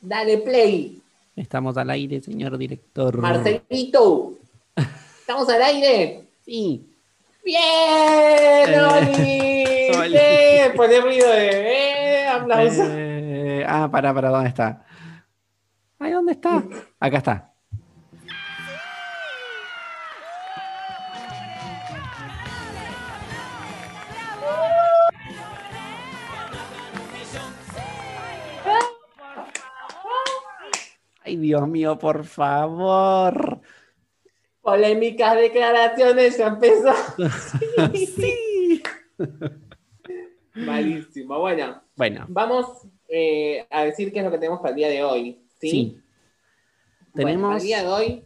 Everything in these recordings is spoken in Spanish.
Dale play. Estamos al aire, señor director. Marcelito. ¿Estamos al aire? Sí. ¡Bien! Eh, ¡Oli! ¡Eh! Poné ruido de eh, aplauso. Eh, ah, para, para, ¿dónde está? Ay, ¿dónde está? Acá está. Dios mío, por favor. Polémicas declaraciones, ya empezó. Sí. Malísimo. Bueno, Bueno, vamos eh, a decir qué es lo que tenemos para el día de hoy. ¿sí? sí. Bueno, para Tenemos. el día de hoy.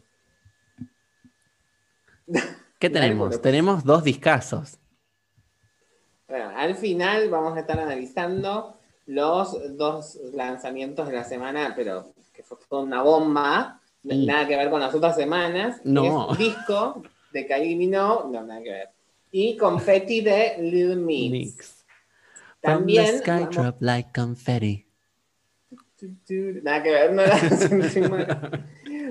¿Qué tenemos? Tenemos dos discazos. Bueno, al final vamos a estar analizando los dos lanzamientos de la semana, pero que fue toda una bomba. Sí. Nada que ver con las otras semanas. No. Es disco de Kylie Minogue, no, nada que ver. Y Confetti de Little Mix. Mix. También. From the vamos- like confetti. Nada que ver, no era-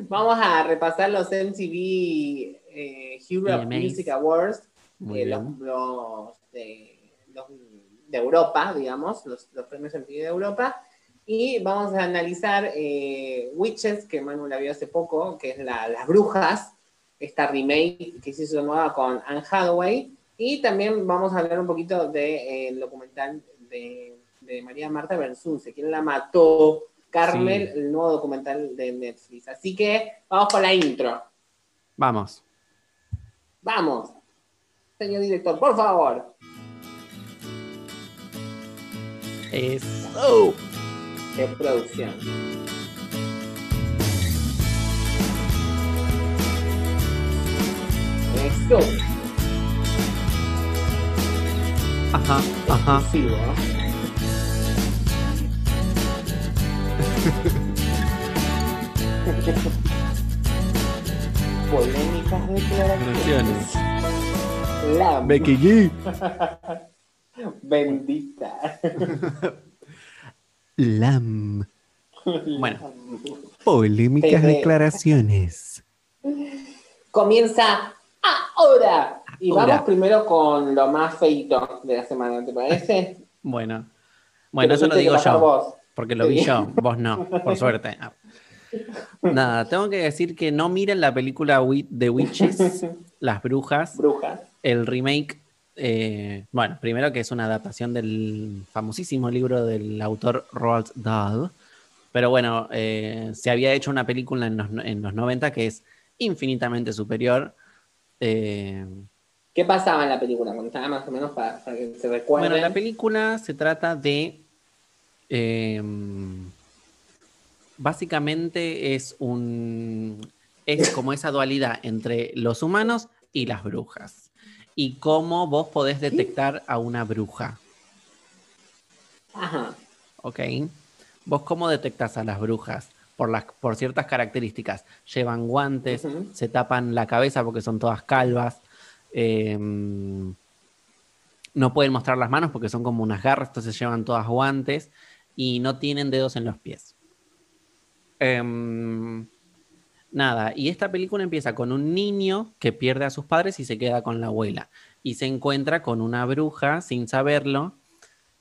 Vamos a repasar los MTV eh, Europe VMAs. Music Awards, eh, los, de, los de Europa, digamos, los, los premios MTV de Europa. Y vamos a analizar eh, Witches, que Manu la vio hace poco, que es la- Las Brujas, esta remake que se hizo nueva con Anne Hathaway. Y también vamos a hablar un poquito del de, eh, documental de, de María Marta Bersunce, quien la mató, Carmel, Sí. el nuevo documental de Netflix. Así que vamos con la intro. Vamos. Vamos. Señor director, por favor. Eso. Qué producción. Eso. Ajá, ajá. Exclusivo. Polémicas declaraciones. La Becky G. bendita. Lam. Bueno. Polémicas declaraciones. Comienza ahora. Y Ahora. vamos primero con lo más feito de la semana, ¿te parece? Bueno. Bueno, eso lo digo yo. vos. Porque lo vi yo. Vos no, por suerte. Nada, tengo que decir que no miren la película The Witches, Las Brujas, Brujas. el remake. Eh, bueno, primero que es una adaptación del famosísimo libro del autor Roald Dahl. Pero bueno, eh, se había hecho una película en los, en los 90 que es infinitamente superior. Eh, ¿Qué pasaba en la película? Contaba más o menos para, para que se recuerden. Bueno, la película se trata de. eh, básicamente es un. Es como esa dualidad entre los humanos y las brujas. Y cómo vos podés detectar a una bruja. Ajá. ¿Ok? ¿Vos cómo detectas a las brujas? Por, las, por ciertas características. Llevan guantes, se tapan la cabeza porque son todas calvas. eh, no pueden mostrar las manos porque son como unas garras, entonces llevan todas guantes y no tienen dedos en los pies. Em, nada, y esta película empieza con un niño que pierde a sus padres y se queda con la abuela. Y se encuentra con una bruja sin saberlo.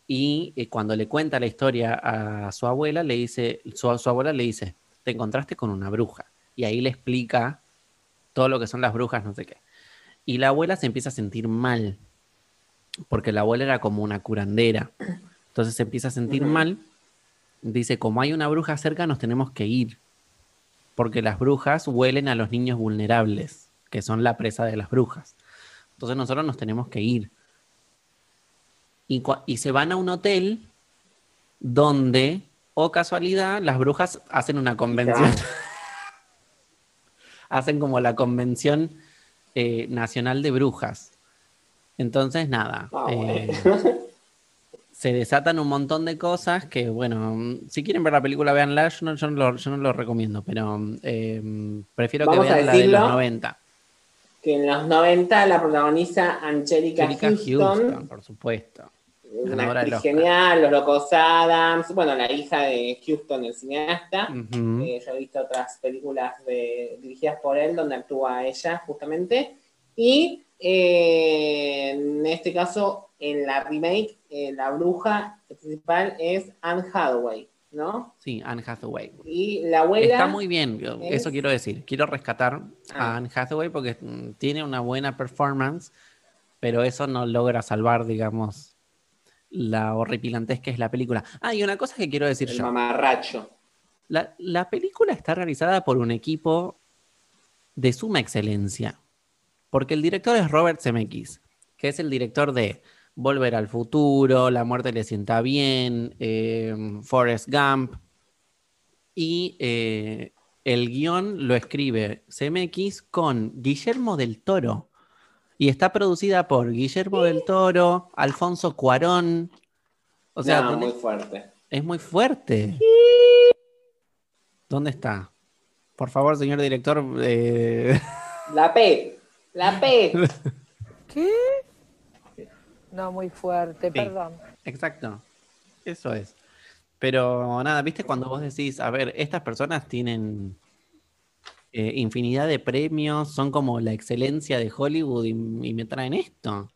Y eh, cuando le cuenta la historia a su abuela, le dice, su, su abuela le dice, te encontraste con una bruja. Y ahí le explica todo lo que son las brujas, no sé qué. Y la abuela se empieza a sentir mal, porque la abuela era como una curandera. Entonces se empieza a sentir mal. Dice, como hay una bruja cerca, nos tenemos que ir. Porque las brujas huelen a los niños vulnerables, que son la presa de las brujas. Entonces nosotros nos tenemos que ir. Y, se van a un hotel donde, o casualidad, las brujas hacen una convención. hacen como la convención eh, nacional de brujas. Entonces, nada. Ah, eh. se desatan un montón de cosas que, bueno, si quieren ver la película, véanla. Yo no, yo no lo, yo no lo recomiendo, pero eh, prefiero que Vamos vean la de los 90. que en los 90 la protagoniza Angelica, Angelica Houston, Houston, por supuesto. una actriz genial, Los Locos Adams, bueno, la hija de Houston, el cineasta. Eh, yo he visto otras películas de- dirigidas por él donde actúa ella justamente. Y eh, en este caso, en la remake, eh, la bruja principal es Anne Hathaway, ¿no? Sí, Anne Hathaway. Y la abuela... Está muy bien, es- eso quiero decir. Quiero rescatar Ah. a Anne Hathaway porque mm, tiene una buena performance, pero eso no logra salvar, digamos, la horripilantez que es la película. Ah, y una cosa que quiero decir el yo. mamarracho. La, la película está realizada por un equipo de suma excelencia, porque el director es Robert Zemeckis, que es el director de Volver al Futuro, La muerte le sienta bien, eh, Forrest Gump, y eh, el guion lo escribe Zemeckis con Guillermo del Toro, y está producida por Guillermo del Toro, Alfonso Cuarón, o sea, no, muy fuerte. es muy fuerte. ¿Dónde está? Por favor, señor director. eh, La P, la P. ¿Qué? No, muy fuerte, Sí. perdón. Exacto. Eso es. Pero nada, viste cuando vos decís, a ver, estas personas tienen eh, infinidad de premios, son como la excelencia de Hollywood y, y me traen esto.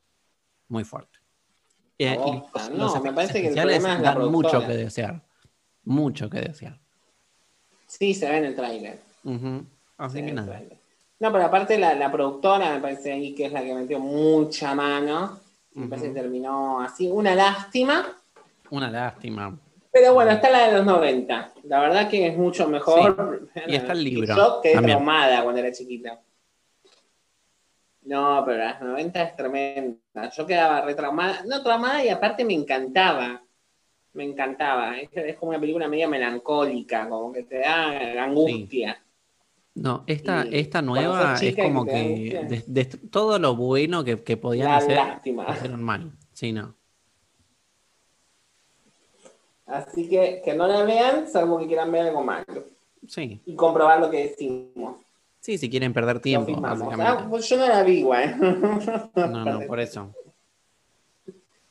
Muy fuerte. Eh, y los- no, me parece que el problema es la dan mucho que desear. Mucho que desear. Sí, se ve en el tráiler. Así que nada. No, pero aparte la, la productora me parece ahí que es la que metió mucha mano. Me parece que terminó así. Una lástima. Una lástima. Pero bueno, está la de los 90. La verdad que es mucho mejor. Y está el libro Yo quedé también. traumada cuando era chiquita. No, pero las 90 es tremenda. Yo quedaba re traumada. No traumada y aparte me encantaba. Me encantaba. Es, es como una película medio melancólica, como que te da angustia. No, esta, Y esta nueva es como que des- todo lo bueno que, que podían La hacer, lástima. hicieron mal. Sí, no. Así que que no la vean, salvo que quieran ver algo malo. Sí, Y comprobar lo que decimos. sí, si quieren perder tiempo. Ah, básicamente. pues yo no la vi igual. No, no, por eso.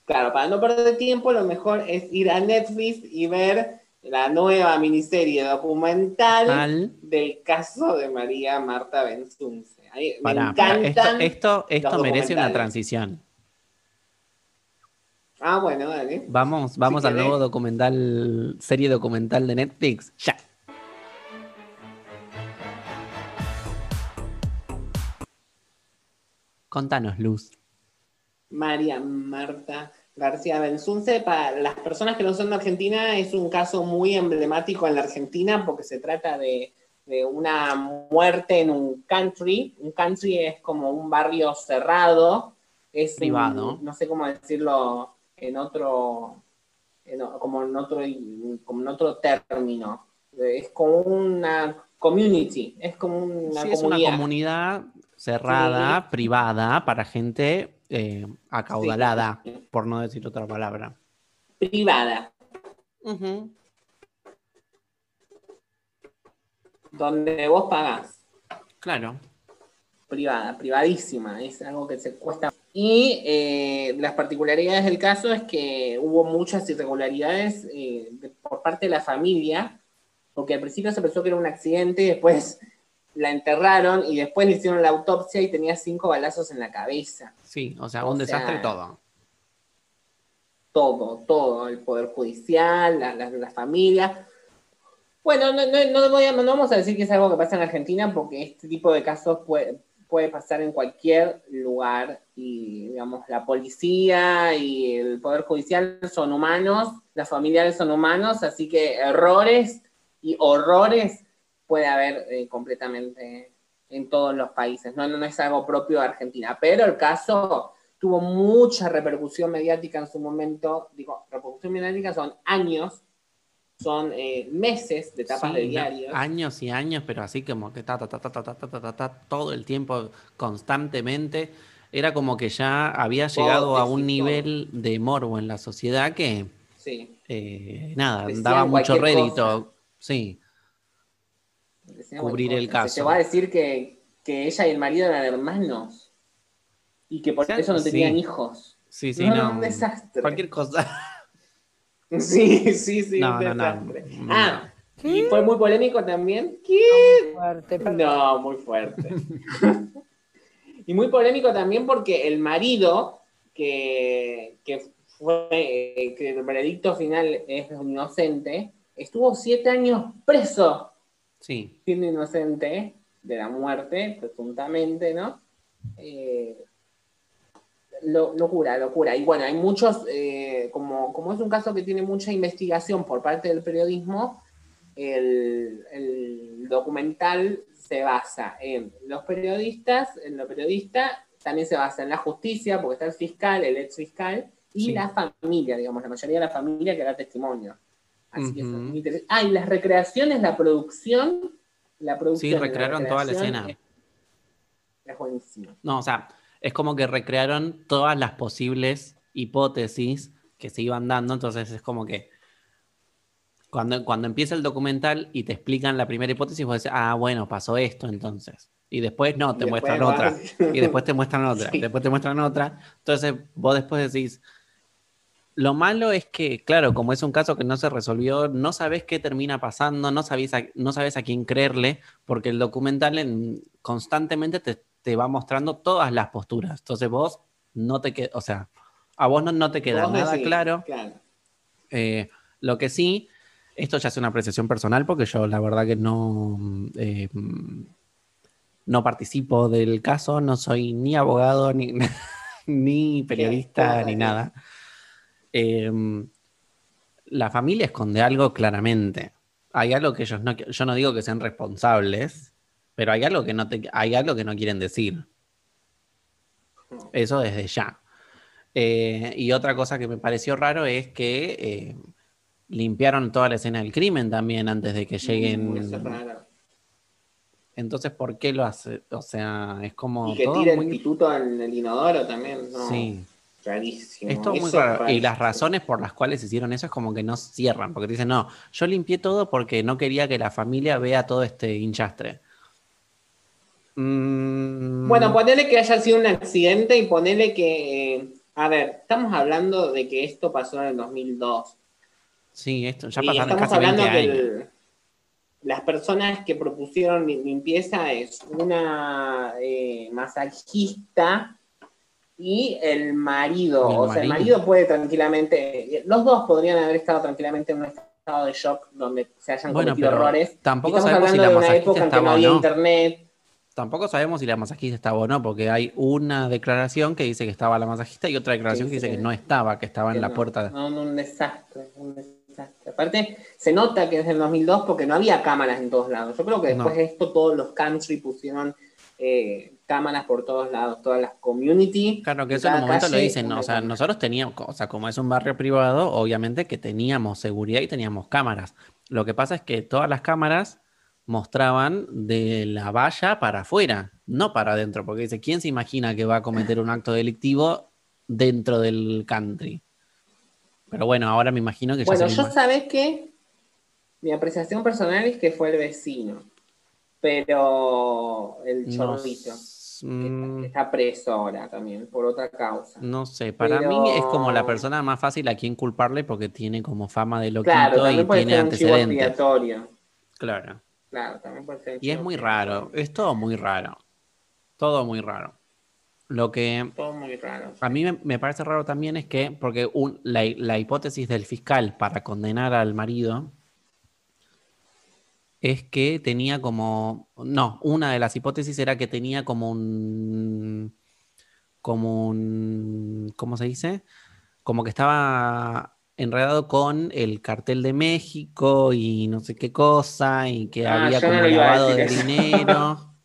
Claro, para no perder tiempo, lo mejor es ir a Netflix y ver la nueva miniserie documental Tal, del caso de María Marta Benzunce. Ahí me pará, encantan. esto, esto merece una transición. Ah, bueno, dale. Vamos, vamos al querés. nuevo documental, serie documental de Netflix. Ya. Contanos, Luz. María Marta García Benzunce. Para las personas que no son de Argentina, es un caso muy emblemático en la Argentina porque se trata de, de una muerte en un country. Un country es como un barrio cerrado. Es un- Privado. no sé cómo decirlo en otro, en como, en otro como en otro término. Es como una community, es como una Sí, es una comunidad. comunidad cerrada, Sí. privada, para gente eh, acaudalada, Sí. por no decir otra palabra. privada. donde vos pagás. Claro. Privada, privadísima, es algo que se cuesta. Y eh, las particularidades del caso es que hubo muchas irregularidades eh, de- por parte de la familia, porque al principio se pensó que era un accidente, y después la enterraron y después le hicieron la autopsia y tenía cinco balazos en la cabeza. Sí, o sea, O un sea, desastre todo. todo, todo, el Poder Judicial, la, la- la familia. Bueno, no, no, no voy a- no vamos a decir que es algo que pasa en Argentina porque este tipo de casos puede, puede pasar en cualquier lugar y, digamos, la policía y el Poder Judicial son humanos, las familiares son humanos, así que errores y horrores puede haber eh, completamente en todos los países, no, no, no es algo propio de Argentina, pero el caso tuvo mucha repercusión mediática en su momento. Digo, repercusión mediática son años, son eh, meses de tapas Sí, de diarios. años y años, pero así como que ta, ta, ta, ta, ta, ta, ta, ta, ta, ta, todo el tiempo, constantemente. Era como que ya había llegado a un nivel de morbo en la sociedad que, Sí. eh, nada, Decían daba mucho rédito. cosa. Sí, Cubrir el caso. Se llegó a decir que, que ella y el marido eran hermanos y que por eso no tenían sí. hijos. Sí, sí, No, no. un desastre. Cualquier cosa. Sí, sí, sí, No, un no, no. desastre. No. Ah, ¿Qué? y fue muy polémico también. ¿Qué? Fuerte, perdón. No, muy fuerte. y muy polémico también porque el marido, que, que fue, eh, que el veredicto final es inocente, estuvo siete años preso Sí. siendo inocente de la muerte, presuntamente, ¿no? Eh, lo- locura, locura. Y bueno, hay muchos, eh, como, como es un caso que tiene mucha investigación por parte del periodismo, el, el documental se basa en los periodistas, en lo periodista, también se basa en la justicia, porque está el fiscal, el ex fiscal, y Sí. la familia, digamos, la mayoría de la familia que da testimonio. Así que eso es Ujú. muy interesante. Ah, y las recreaciones, la producción, la producción. Sí, la recrearon toda la escena. Es, es buenísimo. No, o sea, es como que recrearon todas las posibles hipótesis que se iban dando, entonces es como que cuando, cuando empieza el documental y te explican la primera hipótesis, vos decís, ah, bueno, pasó esto entonces. Y después no, te muestran otra. Y después te muestran otra. Sí. Después te muestran otra. Entonces vos después decís, lo malo es que, claro, como es un caso que no se resolvió, no sabes qué termina pasando, no sabes a, no sabes a quién creerle, porque el documental en- constantemente te, te va mostrando todas las posturas. Entonces vos no te queda, o sea, a vos no, no te queda nada decís, claro. claro. Eh, lo que sí, esto ya es una apreciación personal porque yo la verdad que no, eh, no participo del caso, no soy ni abogado, ni, ni periodista, ni nada. Eh, la familia esconde algo claramente. Hay algo que ellos no, yo no digo que sean responsables, pero hay algo que no te, hay algo que no quieren decir. Eso desde ya. Eh, y otra cosa que me pareció raro es que eh, limpiaron toda la escena del crimen también antes de que Mm, lleguen. eso es raro. Entonces, ¿por qué lo hace? O sea, es como Y que todo tire el muy... pituto en el inodoro también, ¿no? Sí, Rarísimo. es muy. Y las razones por las cuales hicieron eso es como que no cierran, porque dicen, no, yo limpié todo porque no quería que la familia vea todo este hinchastre. Mm, Bueno, ponele que haya sido un accidente y ponele que. a ver, estamos hablando de que esto pasó en el 2002. sí, esto ya pasaron estamos casi 20 hablando que años. el- las personas que propusieron li- limpieza es una eh, masajista y el marido. El o sea, el marido. marido puede tranquilamente. Los dos podrían haber estado tranquilamente en un estado de shock donde se hayan Bueno, cometido errores. tampoco sabemos si la de una masajista época en que estaba no o había no. internet. Tampoco sabemos si la masajista estaba o no, porque hay una declaración que dice que estaba la masajista y otra declaración que dice sí. que no estaba, que estaba en Que la no, puerta. No, un desastre, un desastre. Aparte, se nota que es del 2002 porque no había cámaras en todos lados. Yo creo que después No. de esto todos los country pusieron eh, cámaras por todos lados, todas las community. Claro, que eso en un momento lo dicen, o sea, nosotros teníamos, o sea, como es un barrio privado, obviamente que teníamos seguridad y teníamos cámaras. Lo que pasa es que todas las cámaras mostraban de la valla para afuera, no para adentro, porque dice, ¿quién se imagina que va a cometer un acto delictivo dentro del country? Pero bueno, ahora me imagino que ya Bueno, yo sabés que mi apreciación personal es que fue el vecino, pero el chorrito, está, está preso ahora también, por otra causa. no sé, para Pero- mí es como la persona más fácil a quien culparle porque tiene como fama de loquito Claro, y puede tiene ser un antecedentes. Claro. Claro, también puede ser Y es muy raro, es todo muy raro. Todo muy raro. Lo que Todo muy raro. a mí me, me parece raro también es que, porque un- la, la hipótesis del fiscal para condenar al marido es que tenía como, no, una de las hipótesis era que tenía como un, como un, ¿cómo se dice? Como que estaba enredado con el cartel de México y no sé qué cosa, y que Ah, había no como lavado de eso. dinero.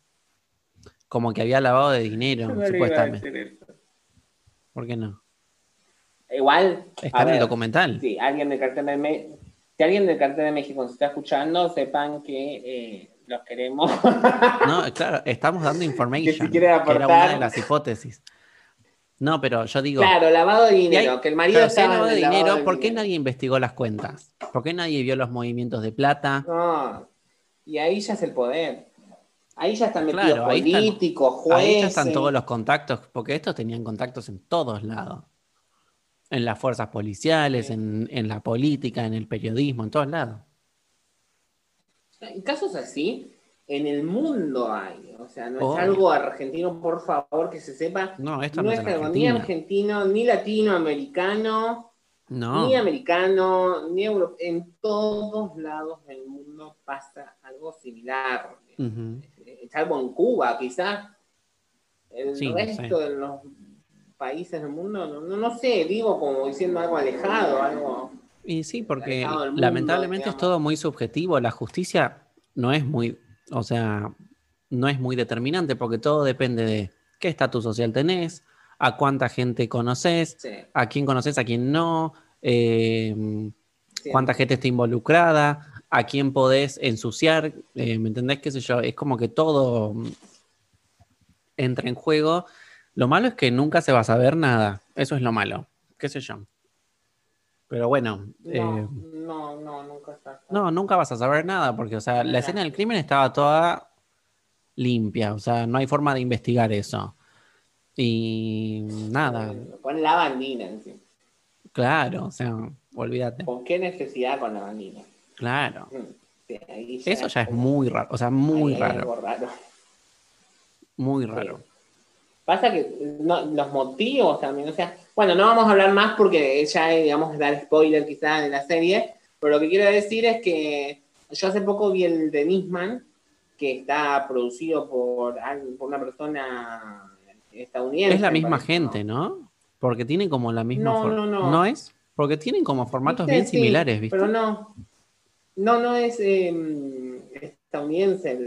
Como que había lavado de dinero, No supuestamente. ¿Por qué no? Igual, Está en el documental. sí, alguien del cartel de Me- si alguien del cartel de México nos está escuchando, sepan que eh, los queremos. No, claro, estamos dando information. Que si quiere que era una aportar. de las hipótesis. No, pero yo digo, claro, lavado de dinero, hay- que el marido pero si lavado de lavado dinero, ¿por qué dinero. nadie investigó las cuentas? ¿Por qué nadie vio los movimientos de plata? No, y ahí ya es el poder. Ahí ya están metidos Claro, ahí están- políticos, jueces. Ahí ya están todos los contactos, porque estos tenían contactos en todos lados. En las fuerzas policiales, Sí. en, en la política, en el periodismo, en todos lados. En casos así, en el mundo hay. O sea, no Oh. es algo argentino, por favor, que se sepa. No, esto No no, es algo ni argentino, ni latinoamericano, No. ni americano, ni europeo. En todos lados del mundo pasa algo similar. Ujú. Salvo en Cuba, quizás. El Sí, no resto de los países del mundo, no, no, sé, digo como diciendo algo alejado, algo. Y sí, porque mundo, lamentablemente es todo muy subjetivo. La justicia no es muy, o sea, no es muy determinante porque todo depende de qué estatus social tenés, a cuánta gente conoces, Sí, a quién conoces, a quién no, eh, sí. cuánta gente está involucrada, a quién podés ensuciar, eh, ¿me entendés? ¿Qué sé yo? Es como que todo mm, entra en juego. Lo malo es que nunca se va a saber nada. Eso es lo malo. ¿Qué sé yo? Pero bueno, No, eh, no, no, nunca está. no, nunca vas a saber nada porque, o sea, la escena del crimen estaba toda limpia, o sea, no hay forma de investigar eso. Y nada, Pon la bandina encima. claro, o sea, olvídate. ¿Con qué necesidad con la bandina? Claro. Mm, sí, Eso ya es muy raro, o sea, muy raro. muy raro. Pasa que no, los motivos también, o sea, bueno, no vamos a hablar más porque ya, digamos, dar spoiler quizás de la serie, pero lo que quiero decir es que yo hace poco vi el de Nisman, que está producido por, por una persona estadounidense. Es la misma parece, gente, ¿no? Porque tienen como la misma No, for- no, no. es? Porque tienen como formatos ¿Viste? bien similares, ¿viste? Pero no, no, no es eh,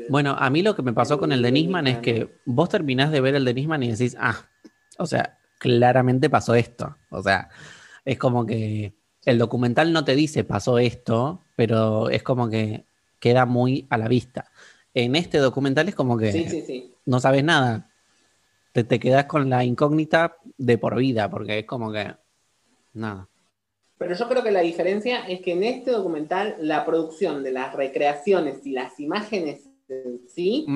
Bueno, a mí lo que me pasó con el de Nisman es que vos terminás de ver el de Nisman y decís, ah, o sea, claramente pasó esto. O sea, es como que el documental no te dice pasó esto, pero es como que queda muy a la vista. En este documental es como que Sí, sí, sí. no sabes nada. Te, te quedas con la incógnita de por vida, porque es como que nada. Pero yo creo que la diferencia es que en este documental la producción de las recreaciones y las imágenes en sí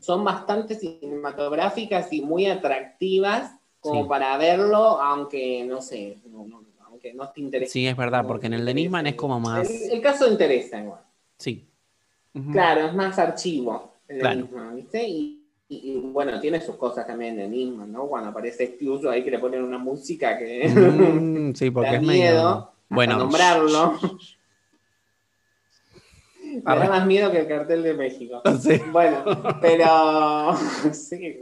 son bastante cinematográficas y muy atractivas como Sí. para verlo, aunque no sé, no, no- aunque no te interese. Sí, es verdad, porque en el de Nisman es como más. El, el caso interesa igual. Sí. Claro, es más archivo el de Claro. Nisman, ¿viste? Y, y- bueno, tiene sus cosas también de Nisman, ¿no? Cuando aparece este uso ahí que le ponen una música que Mm, sí, porque da es miedo medio. Bueno, nombrarlo. Me da más miedo que el cartel de México. Sí. Bueno, pero. sí,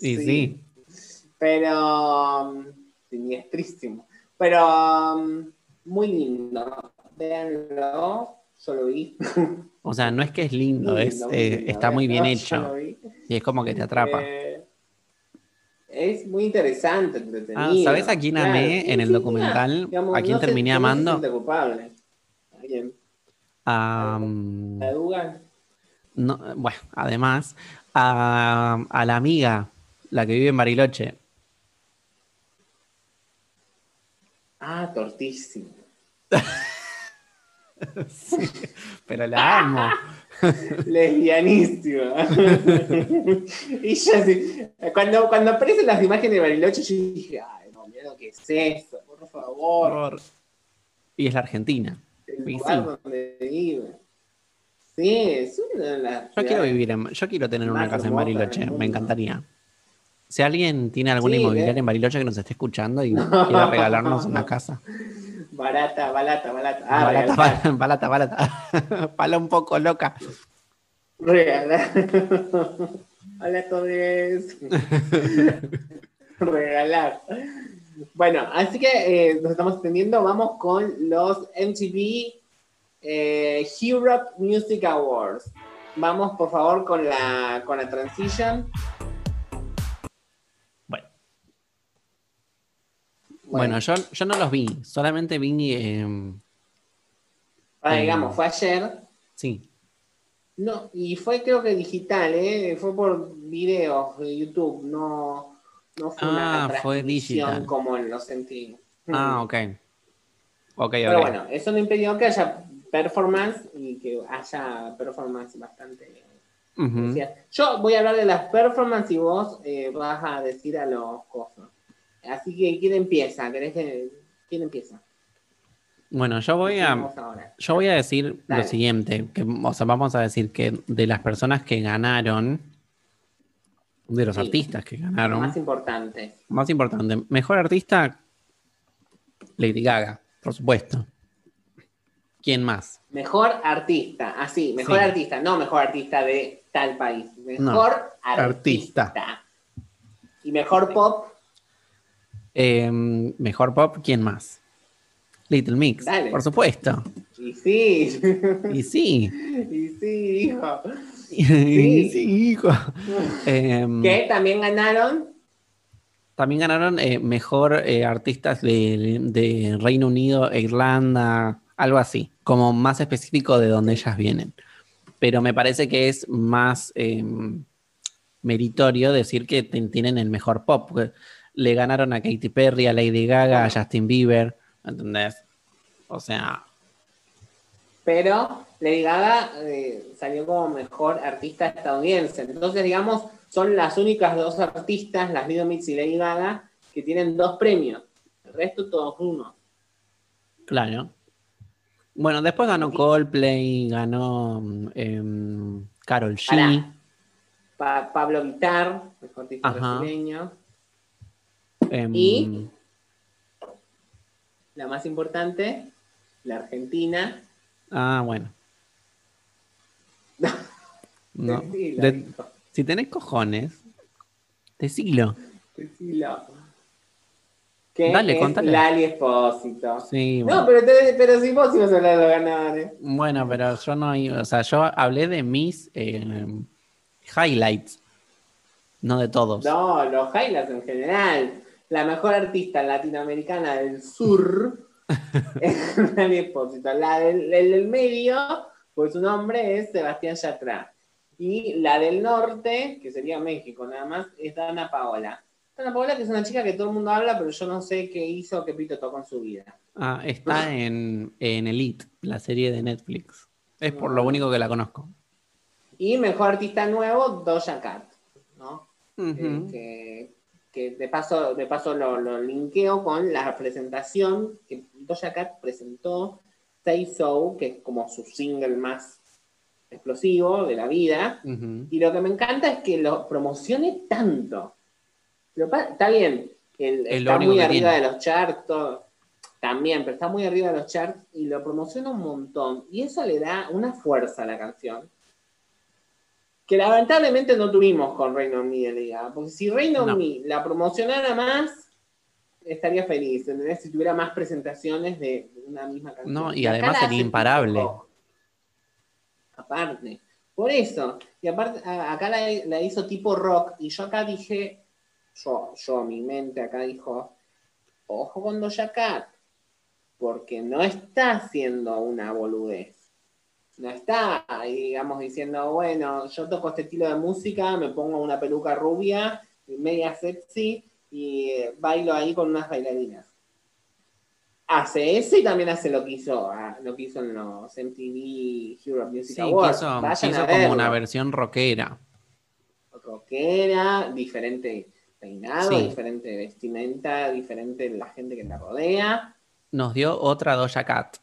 Y sí. Pero. um, Siniestrísimo. Pero. um, Muy lindo. Véanlo. Yo lo vi. O sea, no es que es lindo, es, eh, está muy bien hecho. Y es como que te atrapa. Eh, es muy interesante, entretenido. Ah, ¿sabes a quién Claro, amé sí, en el sí, documental? digamos, ¿A quién no terminé no se amando? culpable. ¿A quién? Mm, ¿A Dugan? no, bueno, además, a, a la amiga, la que vive en Bariloche. Ah, tortísimo. Pero la amo. Lesbianísima. y yo sí. Cuando, cuando aparecen las imágenes de Bariloche, yo dije, ay, no, miedo, ¿qué es eso? Por favor. Por- Y es la Argentina. El lugar sí. donde vive. Sí, es una de las Yo quiero vivir en, yo quiero tener una casa en Bariloche, me encantaría. Si alguien tiene alguna Sí, inmobiliaria ¿eh? en Bariloche que nos esté escuchando y quiera regalarnos una casa. Barata, balata, balata. Ah, Balata, regalar. balata, balata. Pala un poco loca. Regalar. Hola todos. Regalar. Bueno, así que eh, nos estamos extendiendo. Vamos con los MTV eh, Europe Music Awards. Vamos, por favor, con la, con la transition. Bueno yo, yo no los vi, solamente vi. eh, ah, eh, digamos, fue ayer. sí, No, y fue creo que digital, ¿eh? Fue por videos de YouTube, no, no fue una Ah, fue transmisión digital. como en los sentidos. ah, ok. Ok, Pero bueno, eso no impidió que haya performance y que haya performance bastante. Yo voy a hablar de las performances y vos eh, vas a decir a los cosas. Así que, ¿quién empieza? ¿Querés que ¿Quién empieza? Bueno, yo voy a, yo voy a decir Dale. lo siguiente, que, o sea, vamos a decir que de las personas que ganaron, de los Sí. artistas que ganaron, más importante. más importante, mejor artista, Lady Gaga, por supuesto. ¿Quién más? Mejor artista, así, mejor Sí. artista, no mejor artista de tal país. Mejor artista. artista. Y mejor pop, Eh, mejor pop, ¿quién más? Little Mix, Dale. por supuesto. y sí, Y sí, y sí, hijo. y sí, hijo. Em, Que también ganaron También ganaron eh, mejor eh, artistas de, de Reino Unido Irlanda, algo así, como más específico de donde ellas vienen. Pero me parece que es más eh, meritorio decir que tienen el mejor pop. porque Le ganaron a Katy Perry, a Lady Gaga, a Justin Bieber, ¿entendés? O sea, pero Lady Gaga eh, salió como mejor artista estadounidense. Entonces, digamos, son las únicas dos artistas, las Little Mix y Lady Gaga, que tienen dos premios. El resto todos uno. claro. Bueno, después ganó Coldplay, ganó em, Carol G. Pará. Pa- Pablo Vitar, mejor artista brasileño. Em, Y- La más importante, la Argentina. Ah, bueno. No. De- si tenés cojones, decilo. Decilo. Que Dale, es contale. Lali Espósito. Sí, No, pero, te- pero si vos ibas a hablar de los ganadores. Bueno, pero yo no iba, o sea, yo hablé de mis eh, highlights, no de todos. No, los highlights en general. La mejor artista latinoamericana del sur es Lali Espósito. La del, el del medio, pues su nombre es Sebastián Yatra. Y la del norte, que sería México nada más, es Dana Paola. Dana Paola, que es una chica que todo el mundo habla, pero yo no sé qué hizo, qué pito tocó en su vida. Ah, está en, en Elite, la serie de Netflix. Es por lo único que la conozco. Y mejor artista nuevo, Doja Cat. ¿no? Eh, que, que de paso, de paso lo, lo linkeo con la presentación que Doja Cat presentó Say So, que es como su single más explosivo de la vida. Y lo que me encanta es que lo promocione tanto. Lo está bien, el- está muy arriba tiene. de los charts, todo, también, pero está muy arriba de los charts y lo promociona un montón. Y eso le da una fuerza a la canción. Que lamentablemente no tuvimos con Reino Unido, diga, porque si Reino No. Unido la promocionara más, estaría feliz, ¿entendés? Si tuviera más presentaciones de una misma canción. No, y además sería imparable. Aparte, por eso. Y aparte, acá la, la hizo tipo rock, y yo acá dije, yo, yo, mi mente acá dijo, ojo con Doja Cat, porque no está haciendo una boludez. No está, digamos, diciendo, bueno, yo toco este estilo de música, me pongo una peluca rubia, media sexy, y eh, bailo ahí con unas bailarinas. Hace eso y también hace lo que hizo, ah, lo que hizo en los MTV Europe Music Sí, Awards. Vayan a como una versión rockera. rockera, diferente peinado, Sí. diferente vestimenta, diferente la gente que la rodea. Nos dio otra Doja Cat.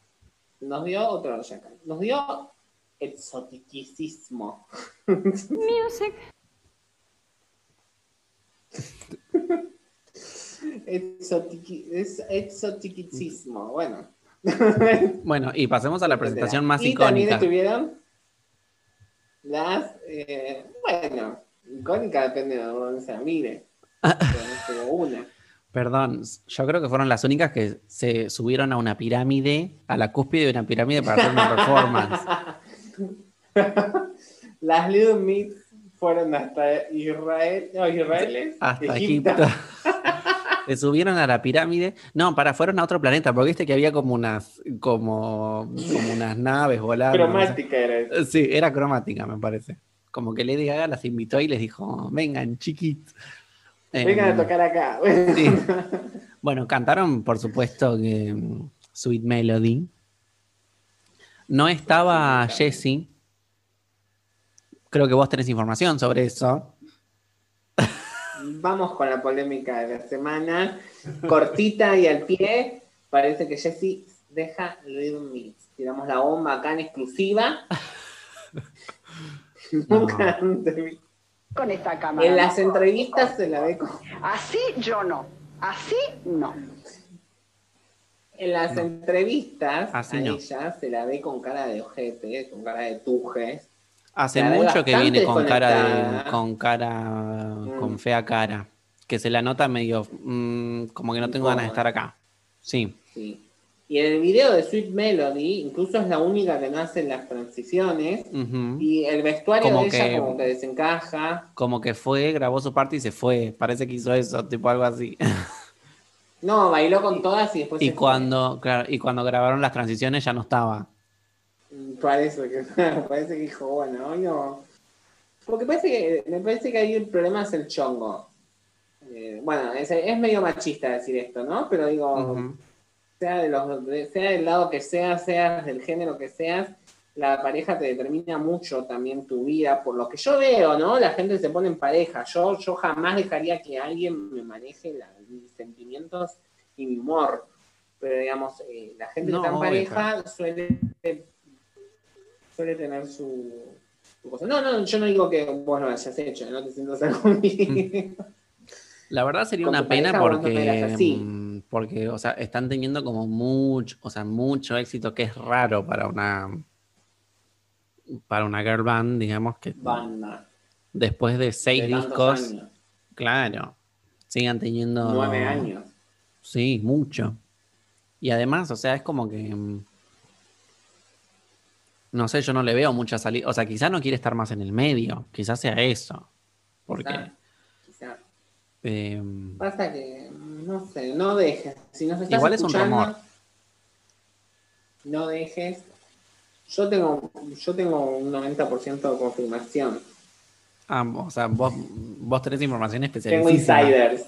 Nos dio otro Cat. Nos dio exoticismo. Music. Exoticismo. Bueno. Bueno, y pasemos a la presentación más y también icónica. estuvieron las, eh, bueno, icónica depende de dónde se mire. Pero una. Perdón, yo creo que fueron las únicas que se subieron a una pirámide, a la cúspide de una pirámide para hacer una performance. Las Little Mix fueron hasta Israel, no, Israel, Hasta Egipto. Se subieron a la pirámide. No, para, fueron a otro planeta, porque viste que había como unas, como, como unas naves volando. Cromática era eso. Sí, era cromática, me parece. Como que Lady Gaga las invitó y les dijo, vengan, chiquitos. Vengan a Em, tocar acá. sí. Bueno, cantaron, por supuesto, que mm, Sweet Melody. No estaba Jessie. Creo que vos tenés información sobre eso. Vamos con la polémica de la semana. Cortita y al pie. parece que Jesse deja Little. Tiramos la bomba acá en exclusiva. Nunca antes. Con esta cámara. En las entrevistas se la ve con... Así yo no. Así no. En las entrevistas Así a no. ella se la ve con cara de ojete, con cara de tuje. Hace mucho que viene con cara de, con cara, con Mm. fea cara. Que se la nota medio, mm, como que no tengo ganas de estar acá. Sí. Sí. Y en el video de Sweet Melody, incluso es la única que no hace las transiciones. Y el vestuario Como de ella como que desencaja. Como que fue, grabó su parte y se fue. Parece que hizo eso, tipo algo así. No, bailó con todas y después y se fue. cuando, claro, y cuando grabaron las transiciones ya no estaba. Mm, Parece que, parece que dijo, bueno, no. Porque parece que, me parece que ahí el problema es el chongo. Eh, bueno, es, es medio machista decir esto, ¿no? Pero digo. Sea, de los, de- sea del lado que seas, seas del género que seas, la pareja te determina mucho también tu vida, por lo que yo veo, ¿no? La gente se pone en pareja. Yo, yo jamás dejaría que alguien me maneje la- mis sentimientos y mi humor. Pero digamos, eh, la gente No, que está en pareja suele, suele tener su, su cosa. No, no, yo no digo que vos lo hayas hecho, no te sientas conmigo. La verdad sería Con una pena porque, porque, o sea, están teniendo como mucho, o sea, mucho éxito que es raro para una para una girl band, digamos que Banda. después de seis de discos, años, claro, sigan teniendo Nueve años. Sí, mucho. Y además, o sea, es como que mm, no sé, yo no le veo mucha salida, o sea, quizás no quiere estar más en el medio, quizás sea eso. Porque Quizá, quizá. eh, Pasa que, no sé, no dejes. Si nos estás Igual es un escuchando, rumor. No dejes. Yo tengo, yo tengo un 90% de confirmación. ah, o sea, vos, vos tenés información Tengo especializada. insiders.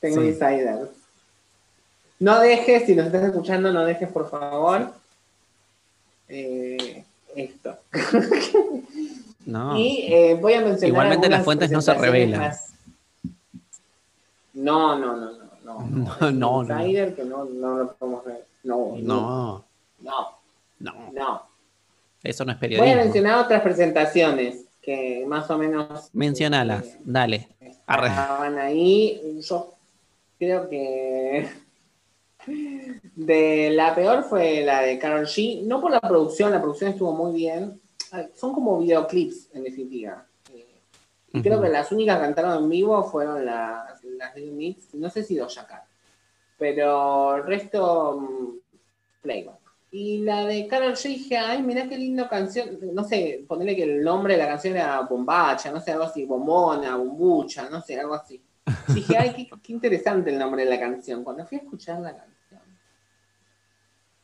Tengo Sí. insiders. No dejes, si nos estás escuchando, no dejes, por favor. eh, esto. No. Y eh, voy a mencionar. Igualmente las fuentes no se revelan. más- No, no, no, no. No, No, un no, no. insider que no, no lo podemos ver. No, no, No, no, no. no. Eso no es Voy a periodismo. mencionar otras presentaciones que más o menos. Mencionalas, eh, dale. Arre. estaban ahí. Yo creo que. De la peor fue la de Carol G. No por la producción, la producción estuvo muy bien. Son como videoclips, en definitiva. Eh, y creo que las únicas que cantaron en vivo fueron las, las Little Mix. No sé si Doja Cat. Pero el resto, mm, playback. Y la de Carol G dije, ay, mirá qué linda canción. No sé, ponerle que el nombre de la canción era Bombacha, no sé, algo así, Bombona, Bombucha, no sé, algo así. Dije, ay, qué, qué interesante el nombre de la canción. Cuando fui a escuchar la canción.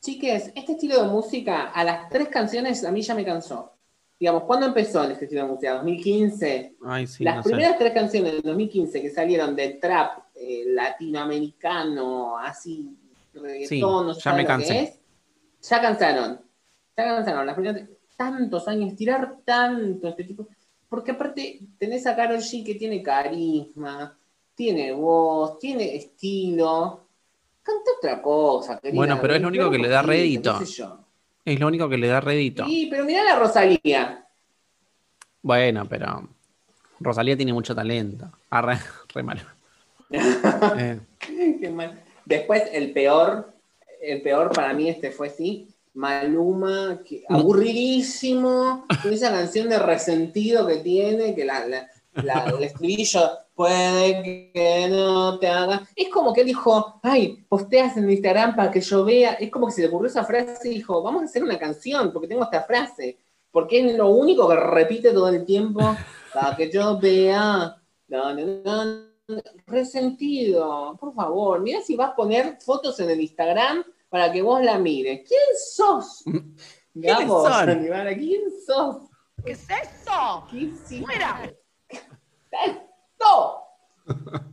Chiques, este estilo de música, a las tres canciones a mí ya me cansó. Digamos, ¿cuándo empezó estilo de música? ¿2015? Ay, sí, Las no sé. primeras tres canciones del 2015 que salieron de trap eh, latinoamericano, así, reggaetón, Sí, no ya sabe me lo cansé. que es, ya cansaron. Ya cansaron. Las primeras, tantos años, tirar tanto este tipo. Porque aparte tenés a Karol G que tiene carisma, tiene voz, tiene estilo. Canta otra cosa, querida. Bueno, pero es lo único que le da rédito. sé yo. Es lo único que le da rédito. Sí, pero mirá la Rosalía. Bueno, pero Rosalía tiene mucho talento. Arre, re malo. Eh, Qué mal. Después, el peor, el peor para mí este fue sí, Maluma, que- aburridísimo, con esa canción de resentido que tiene, que la, la- la- el estribillo puede que no te haga. Es como que él dijo, ay, posteas en Instagram para que yo vea. Es como que se le ocurrió esa frase y dijo, vamos a hacer una canción porque tengo esta frase. Porque es lo único que repite todo el tiempo para que yo vea. No, no, no, resentido, por favor, mira si vas a poner fotos en el Instagram para que vos la mires. ¿Quién sos? Gabo? Sanibara, ¿quién sos? ¿Qué es eso? ¿Qué hiciste? ¡Fuera! ¡Esto!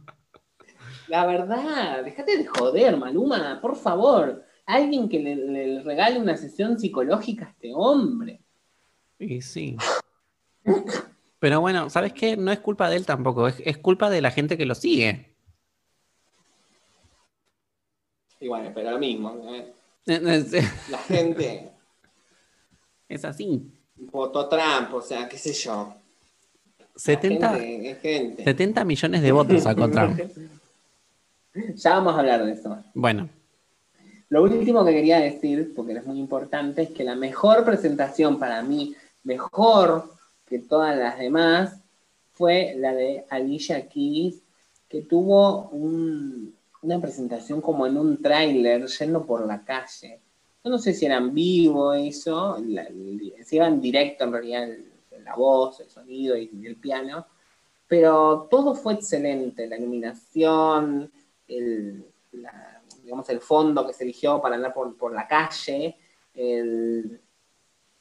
La verdad, déjate de joder, Maluma, por favor. Alguien que le, le regale una sesión psicológica a este hombre. y sí. Pero bueno, ¿sabes qué? No es culpa de él tampoco, es, es culpa de la gente que lo sigue. Y bueno, pero lo mismo. ¿eh? Es La gente así. votó Trump, o sea, qué sé yo. La 70, gente es gente. 70 millones de votos sacó Trump. Ya vamos a hablar de eso. Bueno, Lo último que quería decir, porque es muy importante, es que la mejor presentación para mí, mejor que todas las demás, fue la de Alicia Keys, que tuvo un- una presentación como en un tráiler yendo por la calle. Yo no sé si era en vivo eso, la- si en directo en realidad la voz, el sonido y el piano, pero todo fue excelente, la iluminación, el, la- digamos, el fondo que se eligió para andar por, por la calle, el,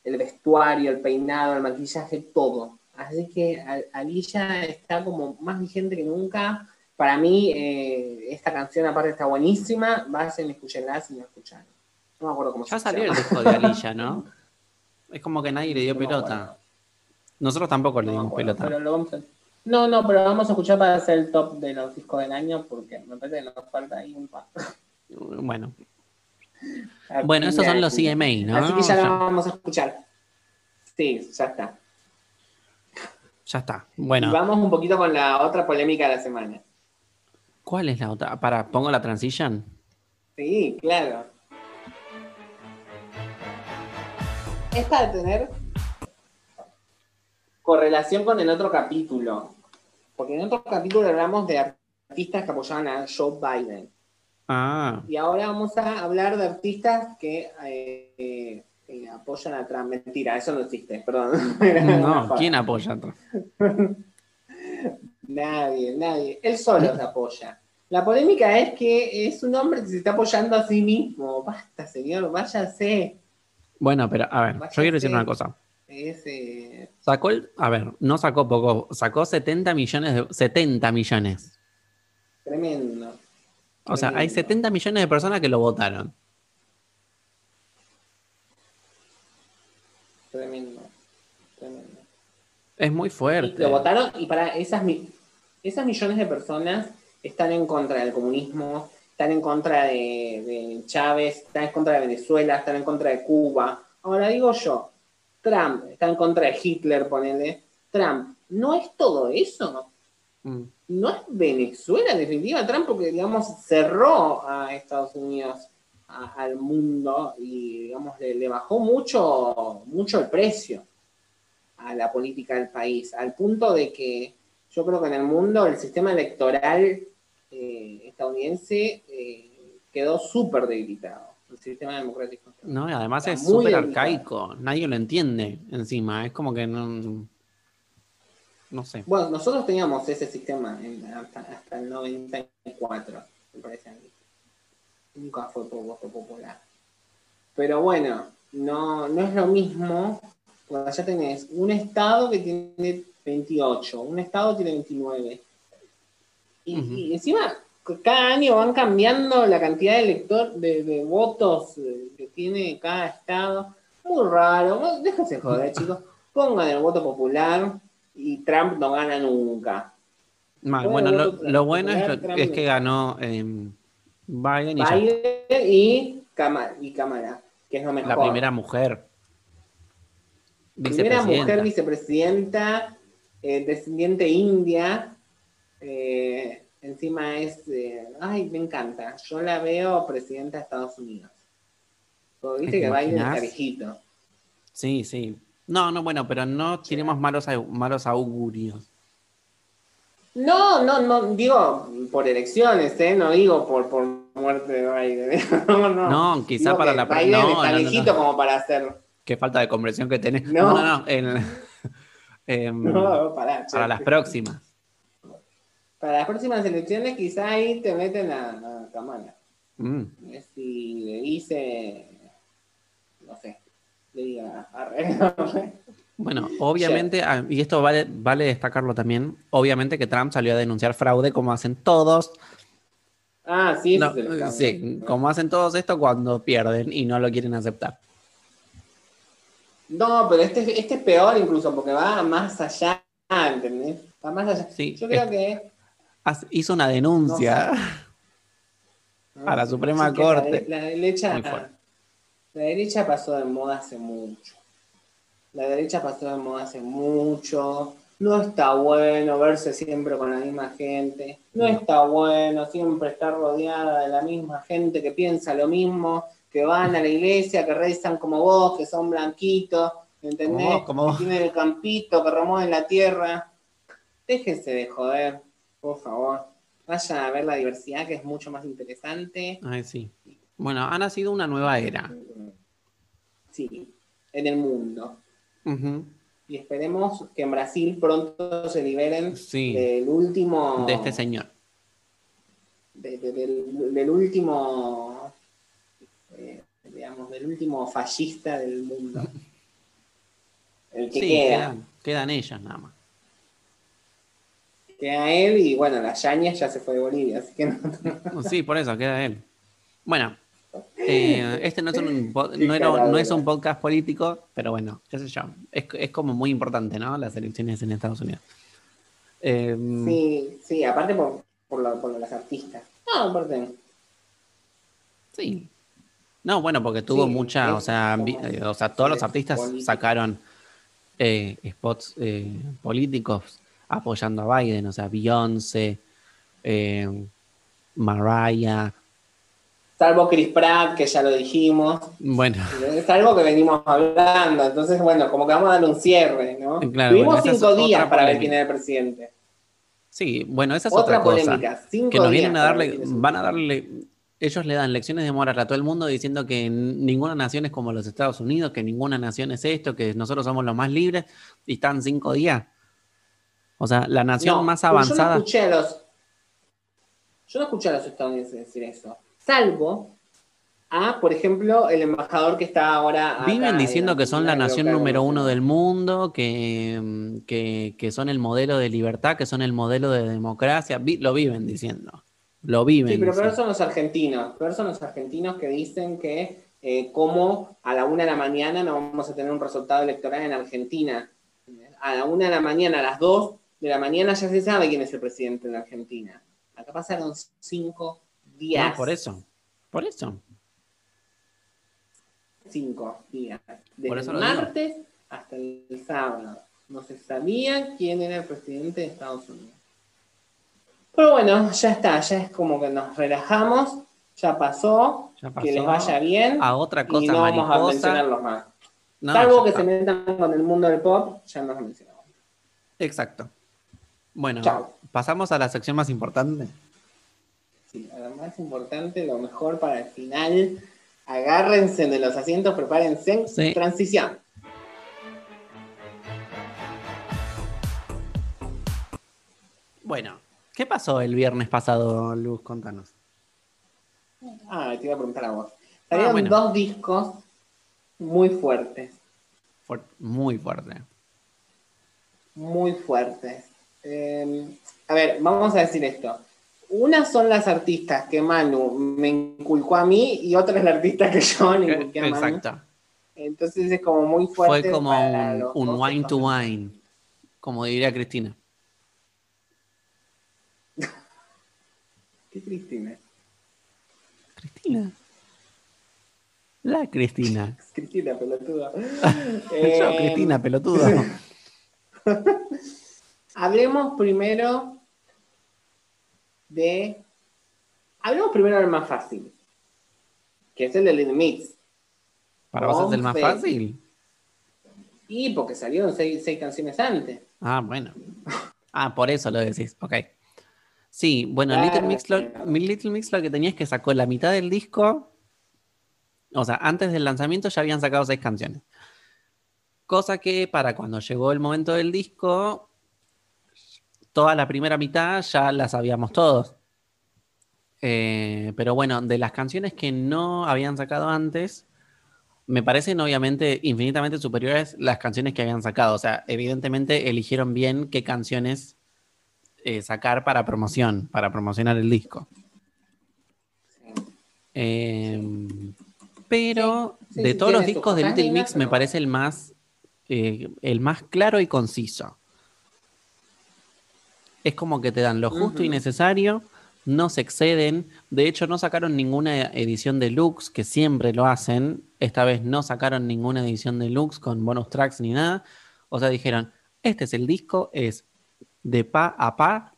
el vestuario, el peinado, el maquillaje, todo. Así que Al- Alilla está como más vigente que nunca. Para mí, eh, esta canción aparte está buenísima. Vayan y escúchenla si no escucharon. No me acuerdo cómo ya se salió el disco de Alilla, ¿no? Es como que nadie le dio No pelota. Nosotros tampoco le No dimos acuerdo, pelota. pero lo vamos a- No, no, pero vamos a escuchar para hacer el top de los discos del año porque me parece que nos falta ahí un par. Bueno, bueno, esos son los CMA, ¿no? Así que ya Ya. lo vamos a escuchar. Sí, ya está. ya está. Y Bueno, vamos un poquito con la otra polémica de la semana. ¿cuál es la otra? Para, pongo la transition. Sí, claro. Esta de tener correlación con el otro capítulo. Porque en otro capítulo hablamos de artistas que apoyaban a Joe Biden. Ah, Y ahora vamos a hablar de artistas que eh, eh, apoyan a Trump. Mentira, eso no existe, perdón. No. ¿quién apoya a Trump? Nadie, nadie. Él solo se apoya. La polémica es que es un hombre que se está apoyando a sí mismo. Basta, señor, váyase. Bueno, pero a ver, yo quiero decir una cosa. Es, eh, Sacó el, a ver, no sacó poco, sacó 70 millones de 70 millones. tremendo. O sea, hay Tremendo. 70 millones de personas que lo votaron. Tremendo. Tremendo. Es muy Y fuerte. lo votaron y para esas, esas millones de personas están en contra del comunismo, están en contra de, de Chávez, están en contra de Venezuela, están en contra de Cuba. Ahora digo yo, Trump está en contra de Hitler, ponele. Trump, ¿no es todo eso? Mm. no es Venezuela en definitiva Trump porque digamos cerró a Estados Unidos a- al mundo y digamos le, le bajó mucho mucho el precio a la política del país al punto de que yo creo que en el mundo el sistema electoral eh, estadounidense eh, quedó súper debilitado el sistema democrático No, y además Está es súper arcaico. Nadie lo entiende encima. Es como que no. No sé. Bueno, nosotros teníamos ese sistema en- hasta, hasta el 94, me parece a mí. Nunca fue por voto popular. Pero bueno, no, no es lo mismo. Cuando ya tenés un estado que tiene 28, un estado tiene 29. Y, y encima, cada año van cambiando la cantidad de, elector, de, de votos eh, que tiene cada estado. Muy raro. Déjense joder, chicos. Pongan el voto popular y Trump no gana nunca. Mal. Bueno, lo, bueno es, lo- que ganó eh, Biden y. Biden y Kamala, y Kamala, que es lo mejor. la primera mujer. Primera mujer vicepresidenta, eh, descendiente india. eh, encima es. eh, ay, me encanta. Yo la veo presidenta de Estados Unidos. Porque viste ¿Te que Biden está viejito. Sí, sí. No, no, bueno, pero no tenemos malos, malos augurios. No, no, no, digo por elecciones, ¿eh? No digo por, por muerte de Biden. no, no. No, quizá Digo para la Biden no, está no, viejito como para hacer. Qué falta de comprensión que tenés. No. No, no, no. el- No, pará, che. para las próximas. Para las próximas elecciones, quizá ahí te meten a, a. Mm. Es Si le dice, no sé, le diga, arre, arre. Bueno, obviamente, ah, y esto vale, vale destacarlo también, obviamente que Trump salió a denunciar fraude como hacen todos. Ah, sí, No, escándalo. sí, como hacen todos esto cuando pierden y no lo quieren aceptar. No, pero este, este es peor incluso, porque va más allá, ¿entendés? Va más allá. Sí, Yo creo es- que Hizo una denuncia. A la Suprema la Corte. La, derecha, la derecha pasó de moda hace mucho. La derecha pasó de moda hace mucho. No está bueno verse siempre con la misma gente. No No. está bueno siempre estar rodeada de la misma gente que piensa lo mismo, que van a la iglesia, que rezan como vos, que son blanquitos, ¿entendés? Como vos, como vos. Que tienen el campito, que remueven la tierra. Déjense de joder, por favor. Vayan a ver la diversidad, que es mucho más interesante. Ay, sí. Bueno, ha nacido una nueva era. Sí, en el mundo. Y esperemos que en Brasil pronto se liberen Sí. del último. De este señor. de- de- del, del último. eh, digamos, del último fascista del mundo. El que Sí, queda. quedan, quedan ellos nada más. Queda él y bueno, la Yañez ya se fue de Bolivia, así que no. Sí, por eso queda él. Bueno, eh, este no es, un, no, era- no es un podcast político, pero bueno, qué sé yo. Es, es como muy importante, ¿no? Las elecciones en Estados Unidos. Eh, Sí, sí, aparte por, por, las artistas. No, aparte. Sí. No, bueno, porque tuvo Sí, mucha, o sea, eh, o sea, todos los artistas político. sacaron eh, spots políticos apoyando a Biden, o sea, Beyoncé, eh, Mariah, Salvo Chris Pratt, que ya lo dijimos. bueno, Es algo que venimos hablando. Entonces, bueno, como que vamos a darle un cierre, ¿no? Claro, Tuvimos bueno, cinco días para ver quién era el presidente. sí, bueno, esa es Otra, otra, cosa. polémica. Cinco Que nos días vienen a darle, van a darle, ellos le dan lecciones de moral a todo el mundo diciendo que ninguna nación es como los Estados Unidos, que ninguna nación es esto, que nosotros somos los más libres y están cinco días. O sea, la nación No, más pero Yo no avanzada. escuché a los. Yo no escuché a los estadounidenses decir eso. Salvo a, por ejemplo, el embajador que está ahora. Viven en diciendo que son la nación número uno del mundo, que, que, que son el modelo de libertad, que son el modelo de democracia. Vi- lo viven diciendo. Lo viven. Sí, pero peor son los argentinos. Peor son los argentinos que dicen que, eh, como a la una de la mañana no vamos a tener un resultado electoral en Argentina. A la una de la mañana, a las dos de la mañana ya se sabe quién es el presidente de Argentina. Acá pasaron cinco días. No, por eso. Por eso. Cinco días. Desde eso el digo. martes hasta el sábado. No se sabía quién era el presidente de Estados Unidos. Pero bueno, ya está, ya es como que nos relajamos, ya pasó, Ya que les vaya bien A otra y cosa no vamos a mencionarlos más. No, Salvo que está. se metan con el mundo del pop, ya nos mencionamos. Exacto. Bueno, Chao. pasamos a la sección más importante. Sí, lo más importante, lo mejor para el final. Agárrense de los asientos, prepárense. Sí. Transición. Bueno, ¿qué pasó el viernes pasado, Luz? Contanos. Ah, te iba a preguntar a vos. Salieron bueno. dos discos muy fuertes, Fuer- muy fuerte. muy fuertes. Eh, a ver, vamos a decir esto. Unas son las artistas que Manu me inculcó a mí y otra es la artista que yo le inculqué a Manu. Exacto. Entonces es como muy fuerte. Fue como para un, los un dos wine to wine, como diría Cristina. Qué Cristina. Cristina. La Cristina. Cristina, pelotuda. Yo, Cristina, pelotudo. Hablemos primero de. Hablemos primero del más fácil, que es el del Mix. Para vos es el más fácil. Y porque salieron seis, seis canciones antes. Ah, bueno. Ah, por eso lo decís. Ok. Sí, bueno, Claro. Little Mix, lo, Little Mix lo que tenía es que sacó la mitad del disco. O sea, antes del lanzamiento ya habían sacado seis canciones. Cosa que para cuando llegó el momento del disco, toda la primera mitad ya la sabíamos todos. Eh, pero bueno, de las canciones que no habían sacado antes, me parecen obviamente infinitamente superiores las canciones que habían sacado. O sea, evidentemente eligieron bien qué canciones eh, sacar para promoción, para promocionar el disco. Eh, pero Sí, sí, de sí, todos los discos de Little Mix me parece el más, eh, el más claro y conciso. Es como que te dan lo justo y necesario no se exceden. De hecho, no sacaron ninguna edición deluxe, que siempre lo hacen. Esta vez no sacaron ninguna edición deluxe con bonus tracks ni nada. O sea, dijeron, este es el disco, es de pa a pa,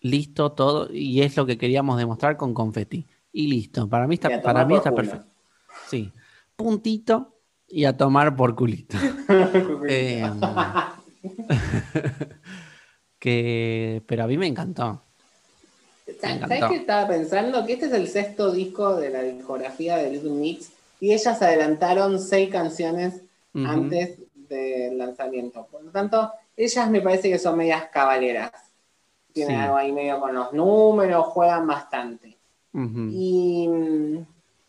listo todo, y es lo que queríamos demostrar con confetti. Y listo, para mí está, para mí por está culo. perfecto. Sí, puntito y a tomar por culito. Eh, que, pero a mí me encantó. ¿Sabes encantó. qué estaba pensando? Que este es el sexto disco de la discografía de Little Mix y ellas adelantaron seis canciones antes del lanzamiento. Por lo tanto, ellas me parece que son medias caballeras. Tienen Sí. algo ahí medio con los números, juegan bastante. Y mm,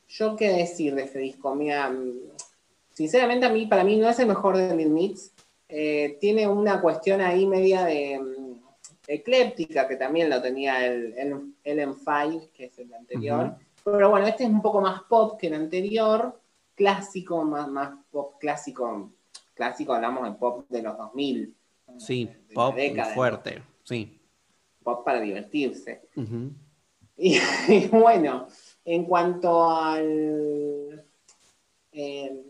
yo qué decir de este disco, mira, mm, sinceramente a mí, para mí no es el mejor de Little Mix. Eh, tiene una cuestión ahí media de mm, ecléptica, que también lo tenía el, el Ellen File, que es el anterior. Pero bueno, este es un poco más pop que el anterior, clásico, más, más pop clásico. Clásico, hablamos de pop de los 2000. Sí, de pop década, ¿no? fuerte. Sí. Pop para divertirse. Y bueno, en cuanto al... eh,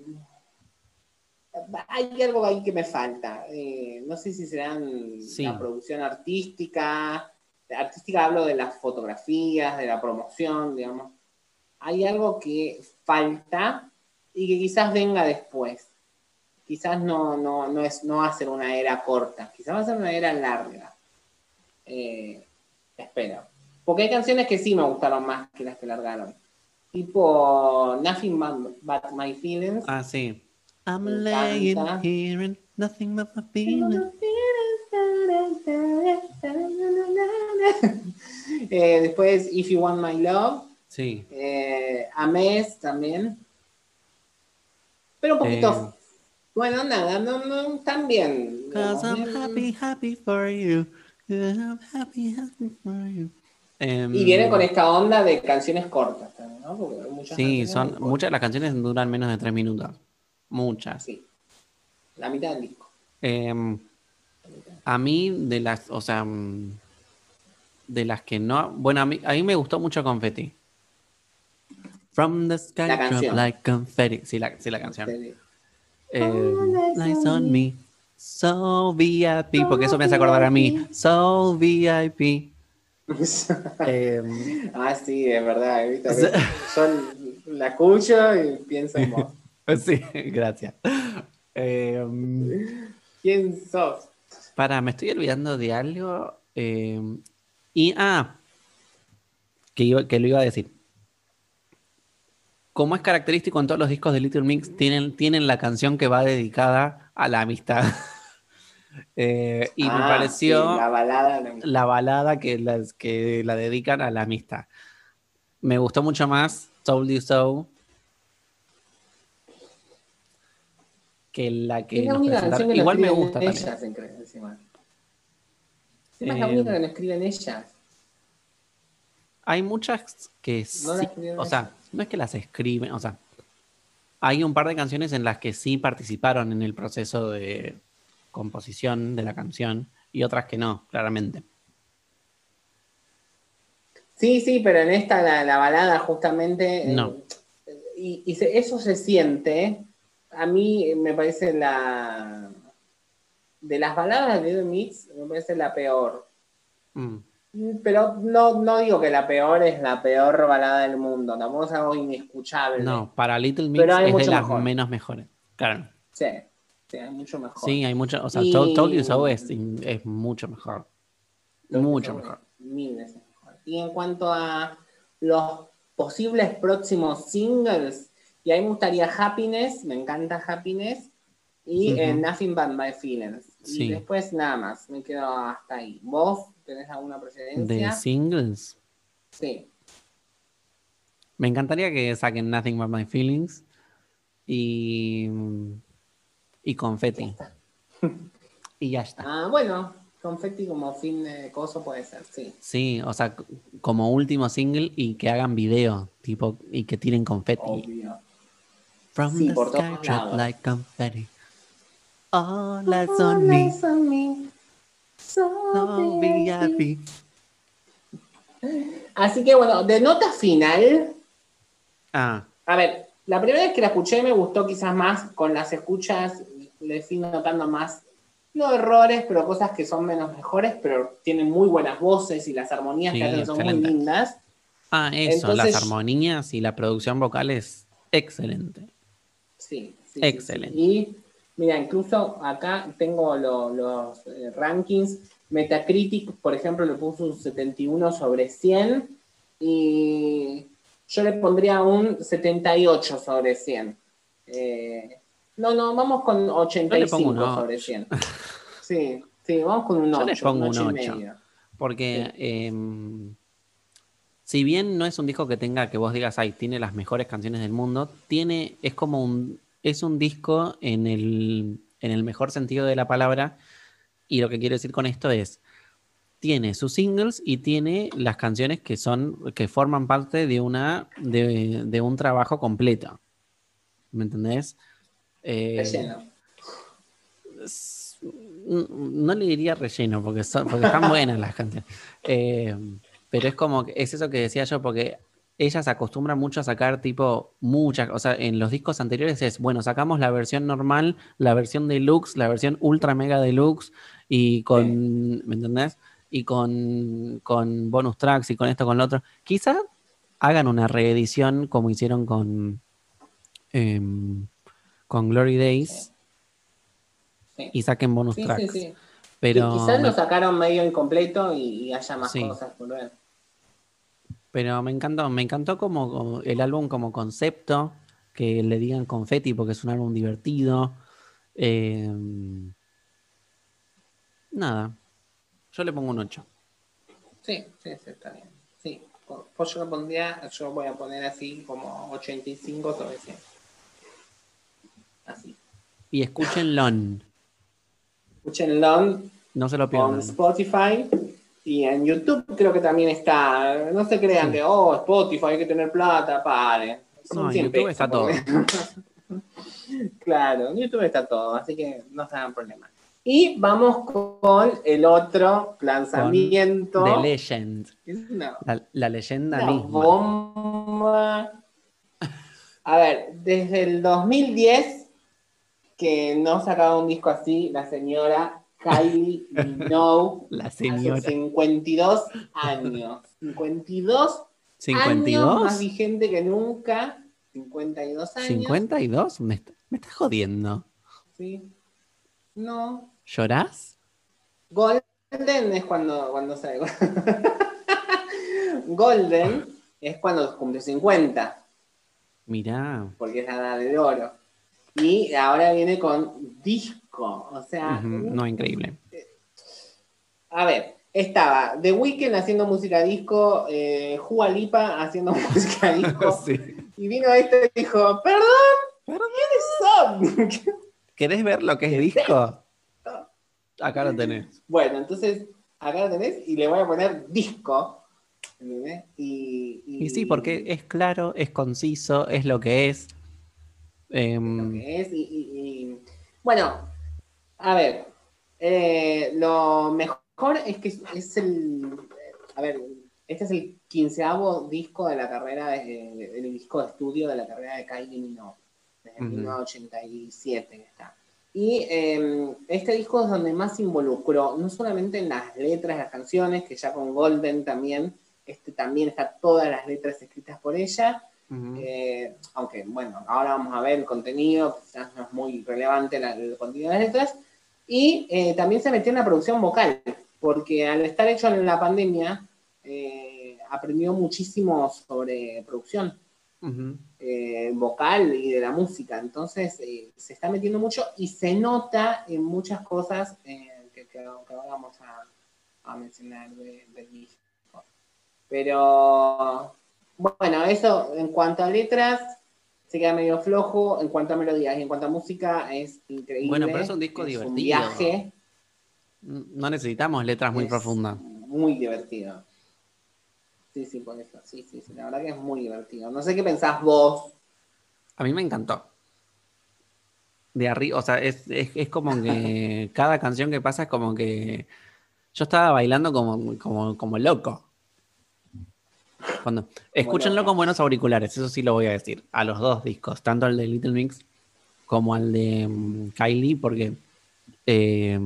hay algo ahí que me falta. Eh, no sé si serán Sí. la producción artística. Artística hablo de las fotografías, de la promoción, digamos. Hay algo que falta y que quizás venga después. Quizás no, no, no, es, no va a ser una era corta, quizás va a ser una era larga. Eh, espero. Porque hay canciones que sí me gustaron más que las que largaron. Tipo Nothing But, But My Feelings. Ah, sí. I'm laying here and nothing but my feelings. Eh, después If You Want My Love. Sí. Eh, Ames también. Pero un poquito. Eh. Bueno, nada, no, no, también. Cause I'm digamos. happy, happy for you. I'm happy, happy for you. Em, Y viene con esta onda de canciones cortas también, ¿no? Porque muchas Sí, canciones son cortas. muchas de las canciones duran menos de tres minutos. Muchas. Sí. La mitad del disco. Em, a mí, de las, o sea, mm, de las que no. Bueno, a mí, a mí me gustó mucho Confetti. From the sky, La drop canción. like confetti. Sí, la, sí, la canción. Eh, Lights on me. So VIP, porque eso me hace acordar a mí. So VIP. Em, ah, sí, es verdad. he visto que yo la escucho y pienso en vos. sí, gracias. Em, ¿Quién sos? para, me estoy olvidando de algo. em, y, ah, que, iba- que lo iba a decir. Como es característico en todos los discos de Little Mix, tienen, tienen la canción que va dedicada a la amistad. Eh, y me Ah, pareció sí, la balada. la- la balada que, las, que la dedican a la amistad. Me gustó mucho más Told You So que la que Es la única presentaron. canción que no Igual me escriben gusta también. ellas, encre- encima. Es la Eh, única que no escriben ellas. Hay muchas que No sí, o sea, no es que las escriben, o sea, hay un par de canciones en las que sí participaron en el proceso de composición de la canción y otras que no, claramente. Sí, sí, pero en esta la, la balada justamente. eh, No. y y se- eso se siente. A mí eh, me parece la. De las baladas de The Mix, me parece la peor. Mm, Pero no, no digo que la peor es la peor balada del mundo, tampoco es algo inescuchable. No, para Little Mix es de las mejor. menos mejores. Claro. Sí, sí, hay mucho mejor. Sí, hay mucho, o sea, Y- So es, es mucho mejor. Mucho mejor. Mil veces mejor. Y en cuanto a los posibles próximos singles, y ahí me gustaría Happiness, me encanta Happiness, y eh, Nothing But My Feelings. Sí. Y después nada más, me quedo hasta ahí. ¿Vos tenés alguna De preferencia? singles. Sí. Me encantaría que saquen Nothing But My Feelings y, y Confetti. Y ya está. Ah, bueno, Confetti como fin de coso puede ser, sí. Sí, o sea, como último single y que hagan video, tipo, y que tiren confetti. Obvio. From Sí, the por todos sky lados. like confetti. All eyes on me, on me. So so VIP. VIP. Así que bueno, de nota final, Ah, a ver, la primera vez que la escuché me gustó quizás más, con las escuchas le fui notando más, no errores, pero cosas que son menos mejores, pero tienen muy buenas voces y las armonías Sí, que hacen son muy lindas. ah, eso, Entonces- las armonías y la producción vocal es excelente. Sí, sí, sí, Excelente. sí. Y mira, incluso acá tengo lo- los eh, rankings. Metacritic, por ejemplo, le puso un 71 sobre 100 y yo le pondría un 78 sobre 100. Eh, no, no, vamos con 85 un sobre ocho. 100. Sí, sí, vamos con un 8. Yo le pongo un y 8. medio. Porque em, si bien no es un disco que tenga que vos digas, ay, tiene las mejores canciones del mundo, tiene, es como un, es un disco en el, en el mejor sentido de la palabra. Y lo que quiero decir con esto es, tiene sus singles y tiene las canciones que son, que forman parte de una, de, de un trabajo completo. ¿Me entendés? Eh, Relleno. no le diría relleno porque, son, porque están buenas las canciones. Eh, pero es como, que- es eso que decía yo, porque ella se acostumbra mucho a sacar tipo muchas, o sea, en los discos anteriores es, bueno, sacamos la versión normal, la versión deluxe, la versión ultra mega deluxe y con, ¿me entendés? Y con, con bonus tracks y con esto, con lo otro. Quizá hagan una reedición como hicieron con, em, con Glory Days Sí. y saquen bonus tracks. sí. Pero, Y quizás lo sacaron medio incompleto y, y haya más cosas por ver. Pero me encantó, me encantó como, como el álbum como concepto, que le digan confetti porque es un álbum divertido. Eh, nada, yo le pongo un 8. Sí, sí, sí, está bien. Sí, pues yo lo pondría, yo voy a poner así como 85 sobre 100. Así. Y escúchenlo, Escúchenlo no se lo con pierdan. Spotify y en YouTube creo que también está. No se crean Sí. que, oh, Spotify hay que tener plata, pare. Son No, en 100 YouTube pesos, está todo. claro, en YouTube está todo, así que no se hagan problema. Y vamos con el otro lanzamiento. The Legend, una- la, la leyenda Una misma. bomba. A ver, desde el 2010 que no sacaba un disco así, la señora Kylie Minogue. La Hace señora. 52 años. 52, años más ¿52? vigente que nunca. 52 años. ¿52? Me, me estás jodiendo. Sí. No. ¿Llorás? Golden es cuando, cuando sale. Golden es cuando cumple 50. Mirá. porque es la edad de oro. Y ahora viene con disco, o sea, No, increíble. a ver, estaba The Weeknd haciendo música disco, eh, Jua Lipa haciendo música disco, Sí. y vino este y dijo, perdón, ¿quiénes son? ¿Querés ver lo que es disco? Acá lo tenés. bueno, entonces, acá lo tenés, y le voy a poner disco. Y, Y sí, porque es claro, es conciso, es lo que es. lo Em, que es. Y- bueno, a ver, eh, lo mejor es que es, el. A ver, este es el quinceavo disco de la carrera, de- el disco de estudio de la carrera de Kylie Minogue, desde Ujú. 1987 que está. Y eh, este disco es donde más se involucró, no solamente en las letras de las canciones, que ya con Golden también, este también está todas las letras escritas por ella, eh, aunque bueno, ahora vamos a ver el contenido, quizás no es muy relevante la- el contenido de las letras, y eh, también se metió en la producción vocal, porque al estar hecho en la pandemia, eh, aprendió muchísimo sobre producción eh, vocal y de la música, entonces se está metiendo mucho y se nota en muchas cosas que, que- vamos a, a mencionar de- del disco. Pero bueno, eso en cuanto a letras se queda medio flojo, en cuanto a melodías y en cuanto a música es increíble. Bueno, pero es un disco un divertido. viaje No necesitamos letras muy es profundas. Muy divertido. Sí, sí, por eso. Sí, sí, sí, la verdad que es muy divertido. No sé qué pensás vos. A mí me encantó. De arriba, o sea, es, es, es como que cada canción que pasa es como que yo estaba bailando como, como, como loco. Cuando, escúchenlo con buenos auriculares, eso sí lo voy a decir. A los dos discos, tanto al de Little Mix como al de mm, Kylie, porque eh,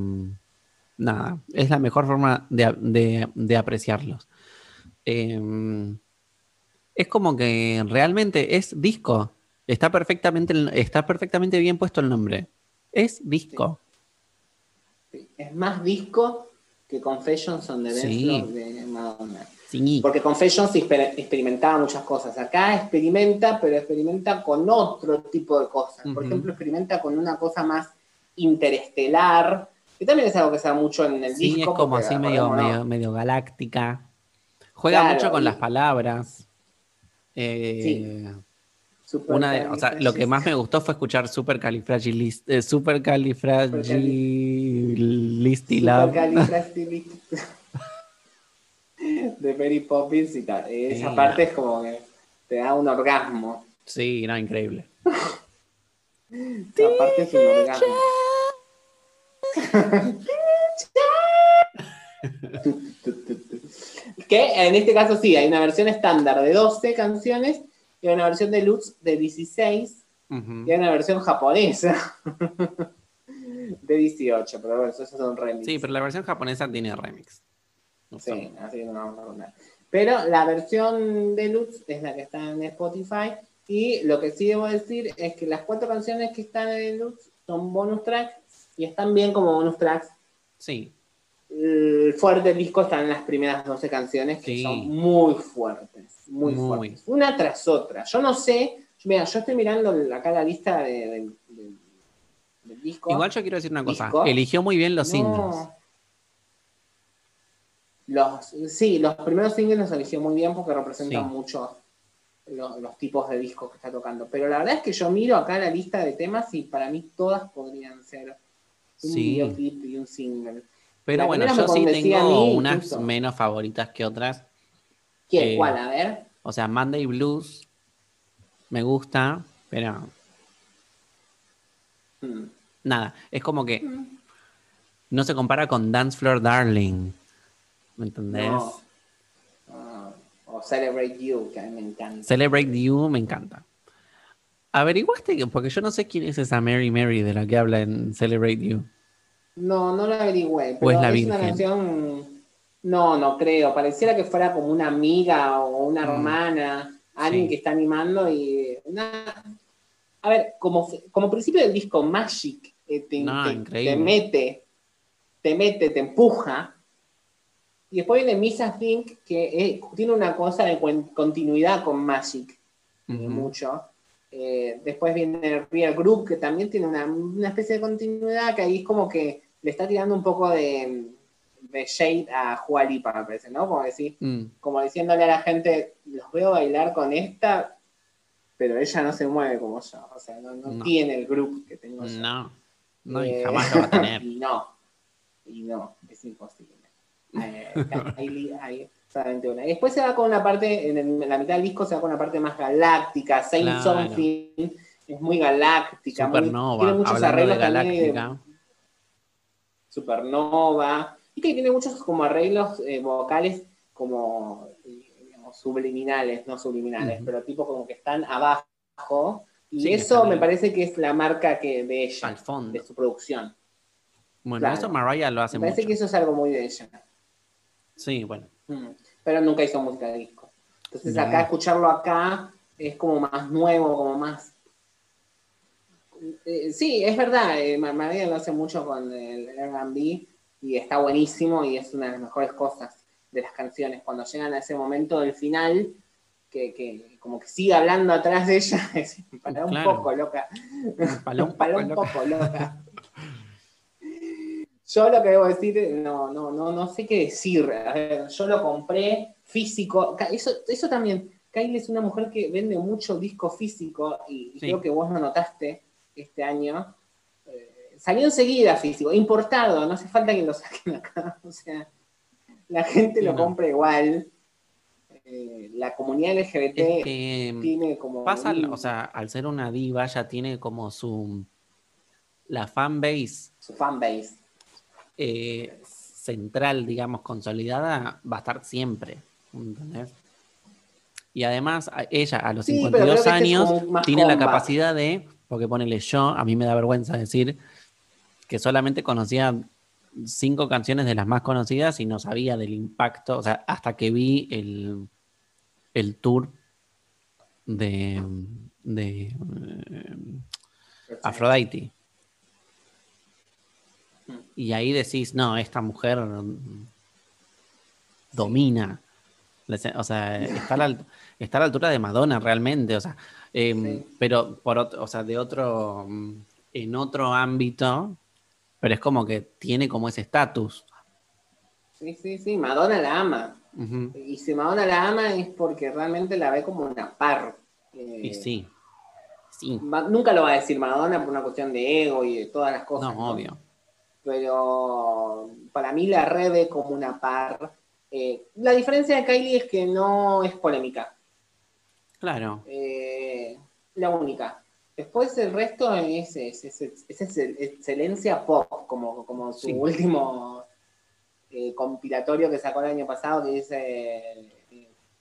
nada, es la mejor forma de, de- de apreciarlos. Eh, es como que realmente es disco. Está perfectamente, está perfectamente bien puesto el nombre. Es disco. Sí, Es más disco que Confessions on the Dance Sí. Floor de Madonna. Sí. Porque Confessions exper- experimentaba muchas cosas. Acá experimenta, pero experimenta con otro tipo de cosas. Por ejemplo, experimenta con una cosa más interestelar, que también es algo que se da mucho en el Sí, disco. es como así medio, medio, medio galáctica. Juega Claro, mucho con y- las palabras. Eh, super una de- o sea, lo que más me gustó fue escuchar Super Califragilist, eh, Super Califragilistilab. Supercalifragilístico. de Mary Poppins y tal. Esa Sí. parte es como que te da un orgasmo. Sí, no, increíble. Esa parte es un orgasmo. que en este caso sí, hay una versión estándar de 12 canciones y una versión deluxe de 16 Ujú. y hay una versión japonesa de 18, pero bueno, eso es un remix. Sí, pero la versión japonesa tiene remix. Sí, así no vamos a contar. Pero la versión deluxe es la que está en Spotify. Y lo que sí debo decir es que las cuatro canciones que están en deluxe son bonus tracks y están bien como bonus tracks. Sí, El fuerte del disco están en las primeras 12 canciones que Sí. son muy fuertes, muy, Muy. fuertes. Una tras otra. Yo no sé, mira, yo estoy mirando acá la lista de- del- del- del disco. Igual yo quiero decir una cosa. Disco. Eligió muy bien los No. singles. Los, sí, los primeros singles los eligió muy bien porque representan Sí. mucho lo- los tipos de discos que está tocando. Pero la verdad es que yo miro acá la lista de temas y para mí todas podrían ser un Sí. videoclip y un single. Pero La bueno, yo sí tengo mí, unas incluso. menos favoritas que otras. ¿Quién? Eh, ¿Cuál? A ver. O sea, Monday Blues me gusta, pero Hmm. nada, es como que no se compara con Dance Floor Darling. ¿Me entendés? No. Ah, o Celebrate You, que a mí me encanta. Celebrate You me encanta. ¿Averiguaste? que- Porque yo no sé quién es esa Mary Mary de la que habla en Celebrate You. No, no lo averigüé. ¿O Pero es la una Virgen? canción. No, no creo. Pareciera que fuera como una amiga o una Mm. hermana, alguien Sí. que está animando y. una- A ver, como, como principio del disco Magic, eh, te, No, te- increíble. te mete, te mete, te empuja. Y después viene Misa Think, que eh, tiene una cosa de continuidad con Magic Ujú. mucho. Eh, después viene Real Group, que también tiene una, una especie de continuidad, que ahí es como que le está tirando un poco de, de shade a Jualipa, me parece, ¿no? Como decir, Mm, como diciéndole a la gente, los veo bailar con esta, pero ella no se mueve como yo. O sea, no, no No. tiene el grupo que tengo yo. No, no, y Eh, jamás lo va a tener. y no, y no, es imposible. Eh, ahí, solamente una. Y después se va con una parte, en, la mitad del disco se va con una parte más galáctica, Saint Claro. Something, es muy galáctica, muy- Supernova, tiene muchos de arreglos de. Supernova, y que tiene muchos como arreglos eh, vocales como digamos, subliminales, no subliminales, pero tipo como que están abajo, y Sí, eso me parece que es la marca que de ella, Al fondo. de su producción. Bueno, claro. eso Mariah lo hace Me parece mucho. que eso es algo muy de ella. Sí, bueno. Mm. Pero nunca hizo música de disco. Entonces No. acá escucharlo acá es como más nuevo, como más... Eh, sí, es verdad, eh, Mar- María lo hace mucho con el R&B y está buenísimo y es una de las mejores cosas de las canciones. Cuando llegan a ese momento del final, que, que como que sigue hablando atrás de ella, es para un Claro. poco loca. Para un poco loca. Yo lo que debo decir, no, no, no, no sé qué decir. A ver, yo lo compré físico. Eso, eso también. Kylie es una mujer que vende mucho disco físico y Sí. creo que vos lo notaste este año. Eh, salió enseguida físico, importado, no hace falta que lo saquen acá. O sea, la gente Sí, lo no. compra igual. Eh, la comunidad LGBT Es que tiene como. pasa, un- o sea, al ser una diva ya tiene como su la fan base su fanbase. Eh, central, digamos, consolidada, va a estar siempre. ¿Entendés? Y además, ella a los Sí, pero creo 52 que este es años tiene la capacidad de, porque ponele yo, a mí me da vergüenza decir que solamente conocía cinco canciones de las más conocidas y no sabía del impacto, o sea, hasta que vi el, el tour de, de eh, Aphrodite. Mm. Y ahí decís, no, esta mujer domina. O sea, está a la, alt- está a la altura de Madonna realmente. O sea, em, Sí. pero por o sea, de otro, mm, en otro ámbito, pero es como que tiene como ese estatus. Sí, sí, sí, Madonna la ama. Y si Madonna la ama es porque realmente la ve como una par. Eh, Y sí. Sí. Nunca lo va a decir Madonna por una cuestión de ego y de todas las cosas. No, obvio. Pero para mí la revé como una par. Eh, la diferencia de Kylie es que no es polémica. Claro. Eh, la única. Después el resto es, es, es- es- es excel- excelencia pop, como, como su Sí. último eh, compilatorio que sacó el año pasado, que dice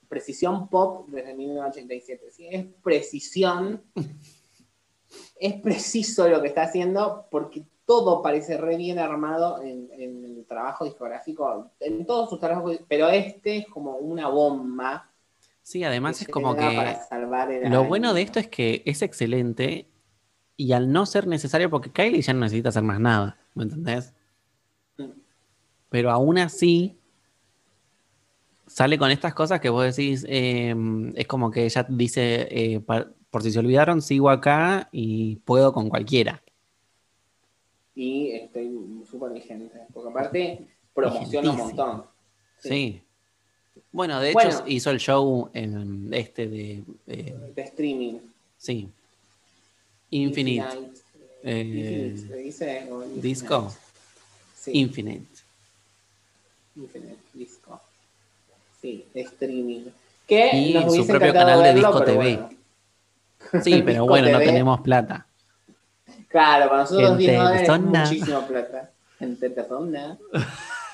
Precisión Pop desde 1987. Sí, es precisión, es preciso lo que está haciendo porque todo parece re bien armado en, en el trabajo discográfico, en todos sus trabajos, pero este es como una bomba. Sí, además que es como que para salvar el lo año. bueno de esto es que es excelente y al no ser necesario, porque Kylie ya no necesita hacer más nada, ¿me entendés? Mm. Pero aún así sale con estas cosas que vos decís, eh, es como que ella dice, eh, por si se olvidaron, sigo acá y puedo con cualquiera. Y estoy súper vigente. Porque aparte promociona un montón. Sí. Bueno, de hecho hizo el show en este de... eh, De streaming. sí. Infinite. eh, Eh, Infinite, ¿se dice? Infinite. Disco. Sí, Infinite. Infinite Disco. Sí, de streaming. Que Y nos su propio canal de verlo, Disco TV. bueno. Sí, pero bueno, no tenemos plata. Claro, para nosotros Gente 10 dólares de es muchísima plata. Gente de zona.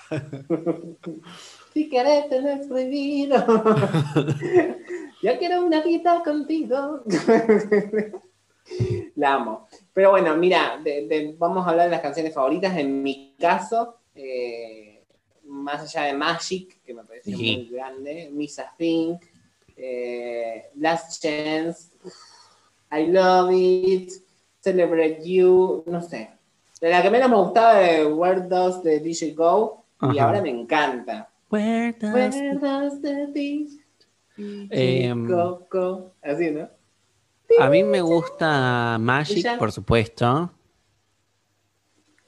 si querés tenés prohibido. Yo quiero una cita contigo. La amo. Pero bueno, mira, de- de- vamos a hablar de las canciones favoritas. En mi caso, eh, más allá de Magic, que me parece Sí. muy grande, Misa Think, eh, Last Chance, I Love It, Celebrate You, no sé. De la que menos me gustaba de Where Does the DJ Go, y ahora me encanta. Where does- Where does the DJ Em, go, go? Así, ¿no? A mí me gusta Magic, por supuesto.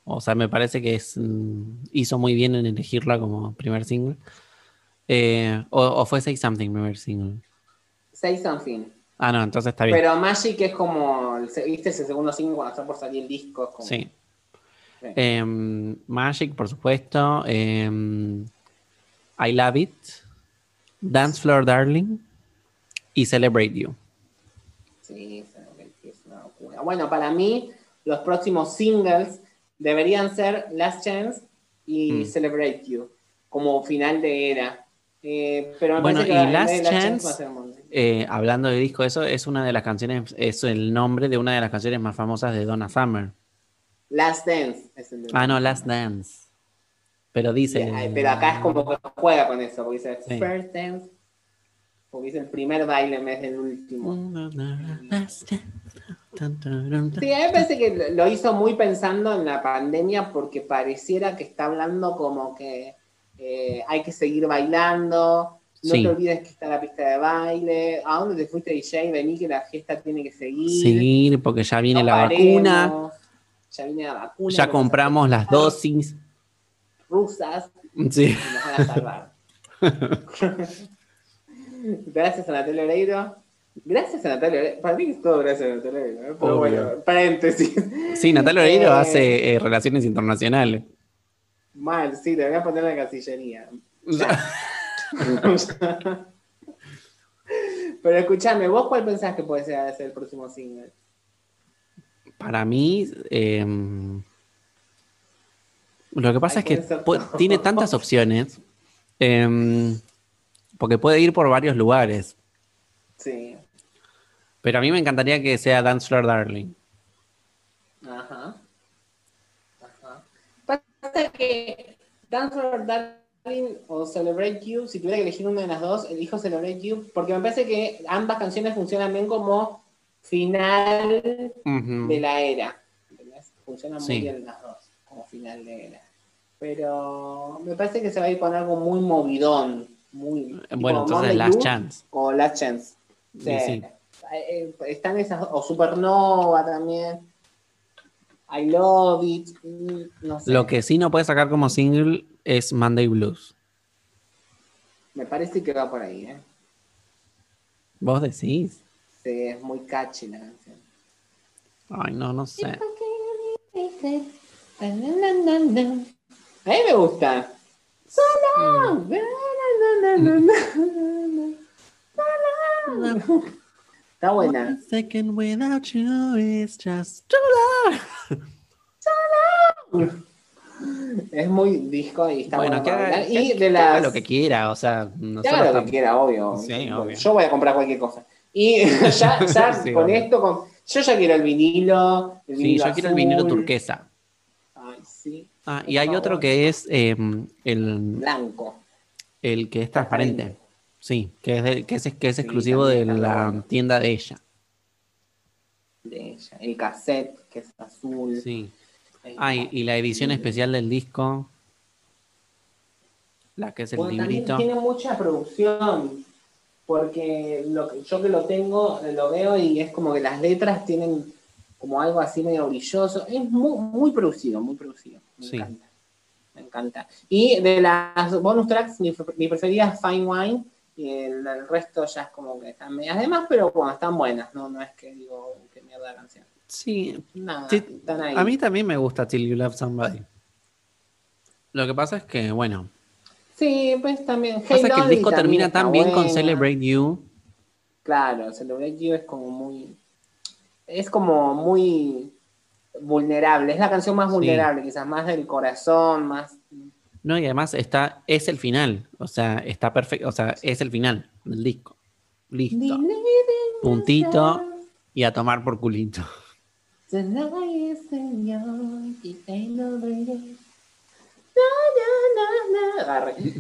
O sea, me parece que es mm, hizo muy bien en elegirla como primer single. Eh, o, o fue Say Something primer single. Say Something. Ah, no, entonces está bien. Pero Magic es como, ¿viste ese segundo single cuando está por salir el disco? Es como, sí. Sí. Em, Magic, por supuesto. Em, I Love It. Dance Floor Darling. Y Celebrate You. Sí, es una locura. Bueno, para mí, los próximos singles deberían ser Last Chance y Mm. Celebrate You, como final de era. Eh, pero me Bueno, parece y que la- Last Chance- va a ser muy- Eh, hablando de disco, eso es una de las canciones, es el nombre de una de las canciones más famosas de Donna Summer. Last Dance es el Ah, no, Last Dance. Pero dice. Pero acá es como que juega con eso, porque dice Sí. First Dance, porque dice el primer baile en vez del último. Tan. Sí, a mí me parece que lo hizo muy pensando en la pandemia porque pareciera que está hablando como que eh, hay que seguir bailando, no Sí. te olvides que está la pista de baile, ¿a dónde te fuiste DJ? Vení que la fiesta tiene que seguir. Seguir, porque ya viene no la vacuna. Ya viene la vacuna. Ya compramos las dosis. Rusas Sí. y nos van a salvar. gracias a Natalia Oreiro. Gracias a Natalia Oreiro. Para mí es todo gracias a Natalia Oreiro. ¿eh? Pero bueno, paréntesis. Sí, Natalia Oreiro Eh, hace eh, relaciones internacionales. Mal, sí, te voy a poner en la casillería. Pero escúchame, ¿vos cuál pensás que puede ser el próximo single? Para mí, eh, lo que pasa Ay, es que puede tiene tantas opciones, eh, porque puede ir por varios lugares. Sí. Pero a mí me encantaría que sea Dance Floor Darling. Ajá. Pasa que Dance for Darling o Celebrate You, si tuviera que elegir una de las dos, elijo Celebrate You, porque me parece que ambas canciones funcionan bien como final de la era. Funcionan muy bien las dos, como final de era. Pero me parece que se va a ir con algo muy movidón. Muy, Bueno, entonces Last Chance. O Last Chance. Sí, Sí. sí. Eh, están esas, o Supernova también. I Love It. mm, No sé. Lo que sí no puede sacar como single es Monday Blues. Me parece que va por ahí, ¿eh? ¿Vos decís? Sí, es muy catchy la canción. Ay, no, no sé. A mí me gusta. Solo. Está buena. Second without you is just too long. Es muy disco y está Bueno, bueno. que haga, y que de haga las. lo que quiera, o sea, nosotros haga lo que quiera, obvio. Sí, obvio. Yo voy a comprar cualquier cosa. Y ya, ya Sí, con obvio. esto, con... yo ya quiero el vinilo. El Sí, vinilo yo quiero el vinilo turquesa. Ay, sí. Ah, y hay favor. otro que es eh, el, Blanco. el que es transparente. Sí, que es, de- que es, que es Sí, exclusivo de la tienda de ella. de ella. El cassette, que es azul. Sí. El- Ah, y, y la edición especial del disco. La que es el Bueno, también librito. tiene mucha producción. Porque lo que- yo que lo tengo, lo veo y es como que las letras tienen como algo así medio brilloso. Es muy, muy producido, muy producido. Me Sí. encanta. Me encanta. Y de las bonus tracks, mi, mi preferida es Fine Wine. Y el, el resto ya es como que están medias de más, pero bueno, están buenas. No, no es que digo, qué mierda la canción. Sí, Nada, Sí, están ahí. a mí también me gusta Till You Love Somebody. Lo que pasa es que, bueno, Sí, pues también. pasa Hey que el disco termina tan bien con. Celebrate You. Claro, Celebrate You es como muy. Es como muy vulnerable. Es la canción más Sí. vulnerable, quizás más del corazón, más. No, y además está, es el final. O sea, está perfecto. O sea, es el final del disco. Listo. Puntito y a tomar por culito.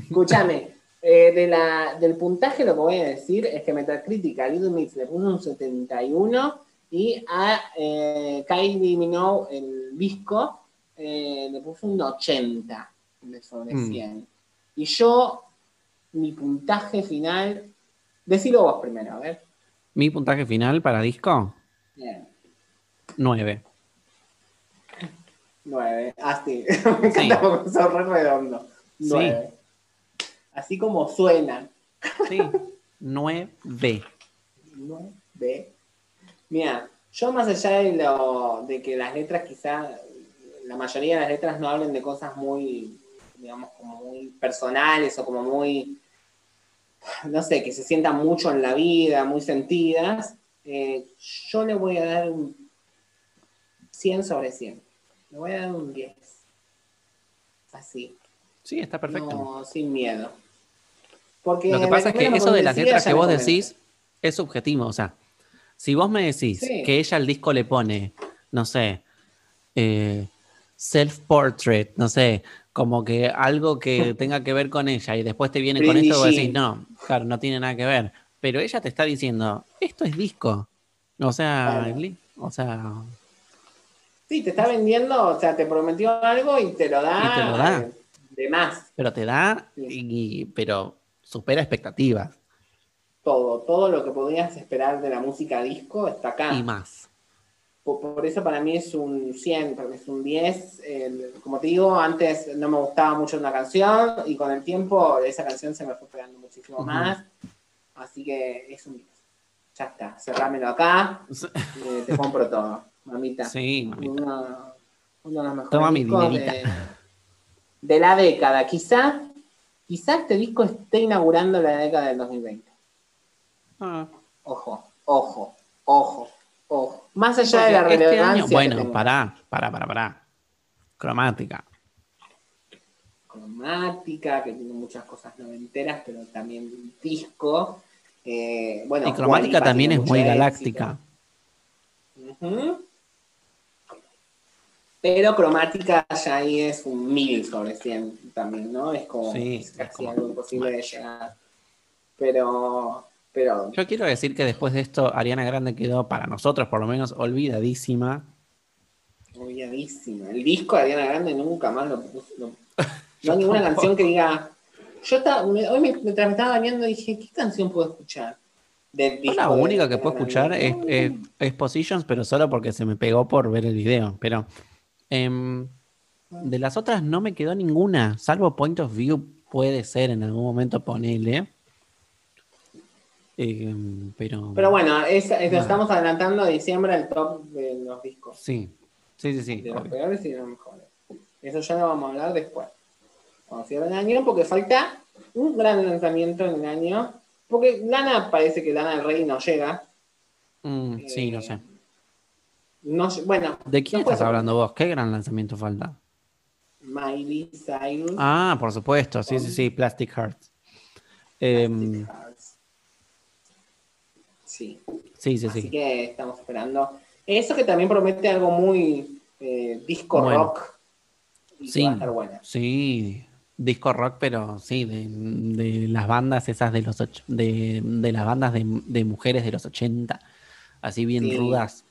Escúchame, eh, de la, del puntaje lo que voy a decir es que Metacritic a Little Mix le puso un 71 y a eh, Kylie Minogue, el disco, eh, le puso un 80 de sobre Mm. 100. Y yo, mi puntaje final, decilo vos primero, a ver. Mi puntaje final para disco, Bien. 9. 9. Ah, sí. Me encanta porque re redondo. Sí. 9. Así como suena. Sí, 9. 9. Mira, yo más allá de, lo, de que las letras quizá, la mayoría de las letras no hablen de cosas muy, digamos, como muy personales o como muy, no sé, que se sientan mucho en la vida, muy sentidas, eh, yo le voy a dar un 100 sobre 100. Le voy a dar un 10. Así. Sí, está perfecto. No, sin miedo. Porque Lo que pasa es que eso de las letras que vos decís es subjetivo. O sea, si vos me decís Sí. que ella al disco le pone, no sé, eh, self-portrait, no sé, como que algo que tenga que ver con ella y después te viene con esto y vos decís, no, claro, no tiene nada que ver. Pero ella te está diciendo, esto es disco. O sea, Claro. o sea, Sí, te está vendiendo, o sea, te prometió algo y te lo da. Y te lo da. De más. pero te da, Sí. y, pero supera expectativas Todo, todo lo que podías esperar de la música disco está acá. y más. Por, por eso para mí es un 100, porque es un 10. El- como te digo, antes no me gustaba mucho una canción y con el tiempo esa canción se me fue pegando muchísimo más. Así que es un 10. Ya está, cerrámelo acá. eh, te compro todo, mamita. Sí, mamita. Uno, uno de los mejores Toma mi discos dinerita. de, de la década. Quizá, quizá este disco esté inaugurando la década del 2020. Ah. Ojo, ojo, ojo, Más allá de la este relevancia. año, bueno, pará, pará, pará, pará. Cromática. cromática, que tiene muchas cosas noventeras, pero también disco. Eh, bueno, Y cromática también es muy galáctica. Pero cromática ya ahí es un mil sobre 100 también, ¿no? Es como Sí, es es casi como algo imposible de llegar. Pero, pero Yo quiero decir que después de esto, Ariana Grande quedó, para nosotros por lo menos, olvidadísima. Olvidadísimo. El disco de Ariana Grande nunca más lo puso. No, no hay ninguna canción que diga. Yo estaba, me- hoy me, mientras me estaba bañando dije, ¿qué canción puedo escuchar? Del disco la de única que puedo escuchar es- es Positions, pero solo porque se me pegó por ver el video. Pero em, de las otras no me quedó ninguna, salvo Point of View, puede ser en algún momento ponele. Em, pero, Pero bueno, es, es- Nada. estamos adelantando a diciembre el top de los discos. sí, sí, sí, sí. de los peores y de los mejores. Eso ya lo vamos a hablar después. Cuando cierre el año, porque falta un gran lanzamiento en el año. Porque Lana parece que Lana del Rey no llega. Mm, sí, no Eh, sé. No, lle- bueno, ¿De quién no estás hablando vos? ¿Qué gran lanzamiento falta? Miley Cyrus. Ah, por supuesto, sí, sí, sí, Plastic Hearts. Em, Hearts. Sí, sí, sí, así sí. que estamos esperando. Eso que también promete algo muy eh, disco Bueno. rock. Y Sí, va a estar buena. sí, disco rock, pero sí, de, de las bandas esas de los de, de las bandas de, de mujeres de los 80, así bien Sí. rudas.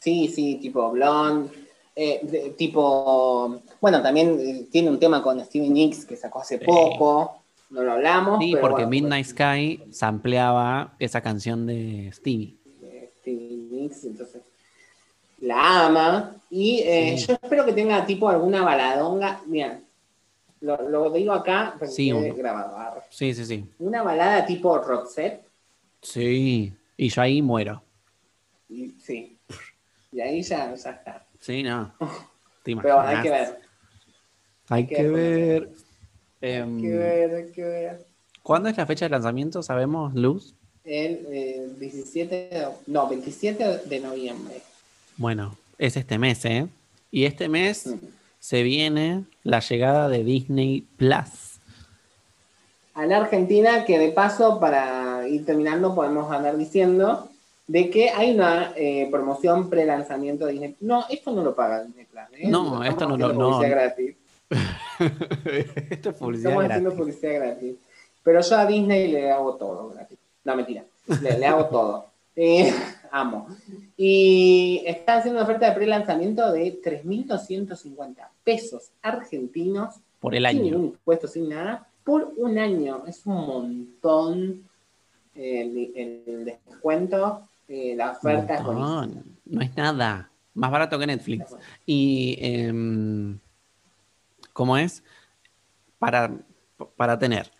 Sí, sí, tipo Blonde. eh, tipo. Bueno, también eh, tiene un tema con Stevie Nicks que sacó hace Sí. poco. No lo hablamos. Sí, pero porque bueno, Midnight Sky sampleaba esa canción de Stevie. Stevie Nicks, entonces la ama. Y eh, Sí. yo espero que tenga tipo alguna baladonga. Mira, lo, lo digo acá, porque Sí, uno. grabado. Sí, sí, sí. Una balada tipo Roxette. Sí, y yo ahí muero. Y, sí. Y ahí ya, ya está. Sí, no. ¿Te Pero hay que ver. Hay que que ver. ver. Hay que ver, que ver. ¿Cuándo es la fecha de lanzamiento? ¿Sabemos, Luz? El eh, 17, de- no, 27 de noviembre. Bueno, es este mes, ¿eh? Y este mes Mm. se viene la llegada de Disney Plus. A la Argentina, que de paso, para ir terminando, podemos andar diciendo de que hay una eh, promoción pre-lanzamiento de Disney. No, esto no lo paga Disney Plus. ¿eh? No, Estamos esto no lo- no. gratis. Esto es publicidad Estamos gratis. haciendo publicidad gratis. Pero yo a Disney le hago todo gratis. No, mentira. Le, le hago todo. Eh, amo. Y están haciendo una oferta de pre-lanzamiento de 3.250 pesos argentinos Por el sin año. ningún impuesto, sin nada, por un año. Es un montón eh, el, el descuento. eh, la oferta es buenísima. No es nada. Más barato que Netflix. Y, em, ¿cómo es? Para, para tener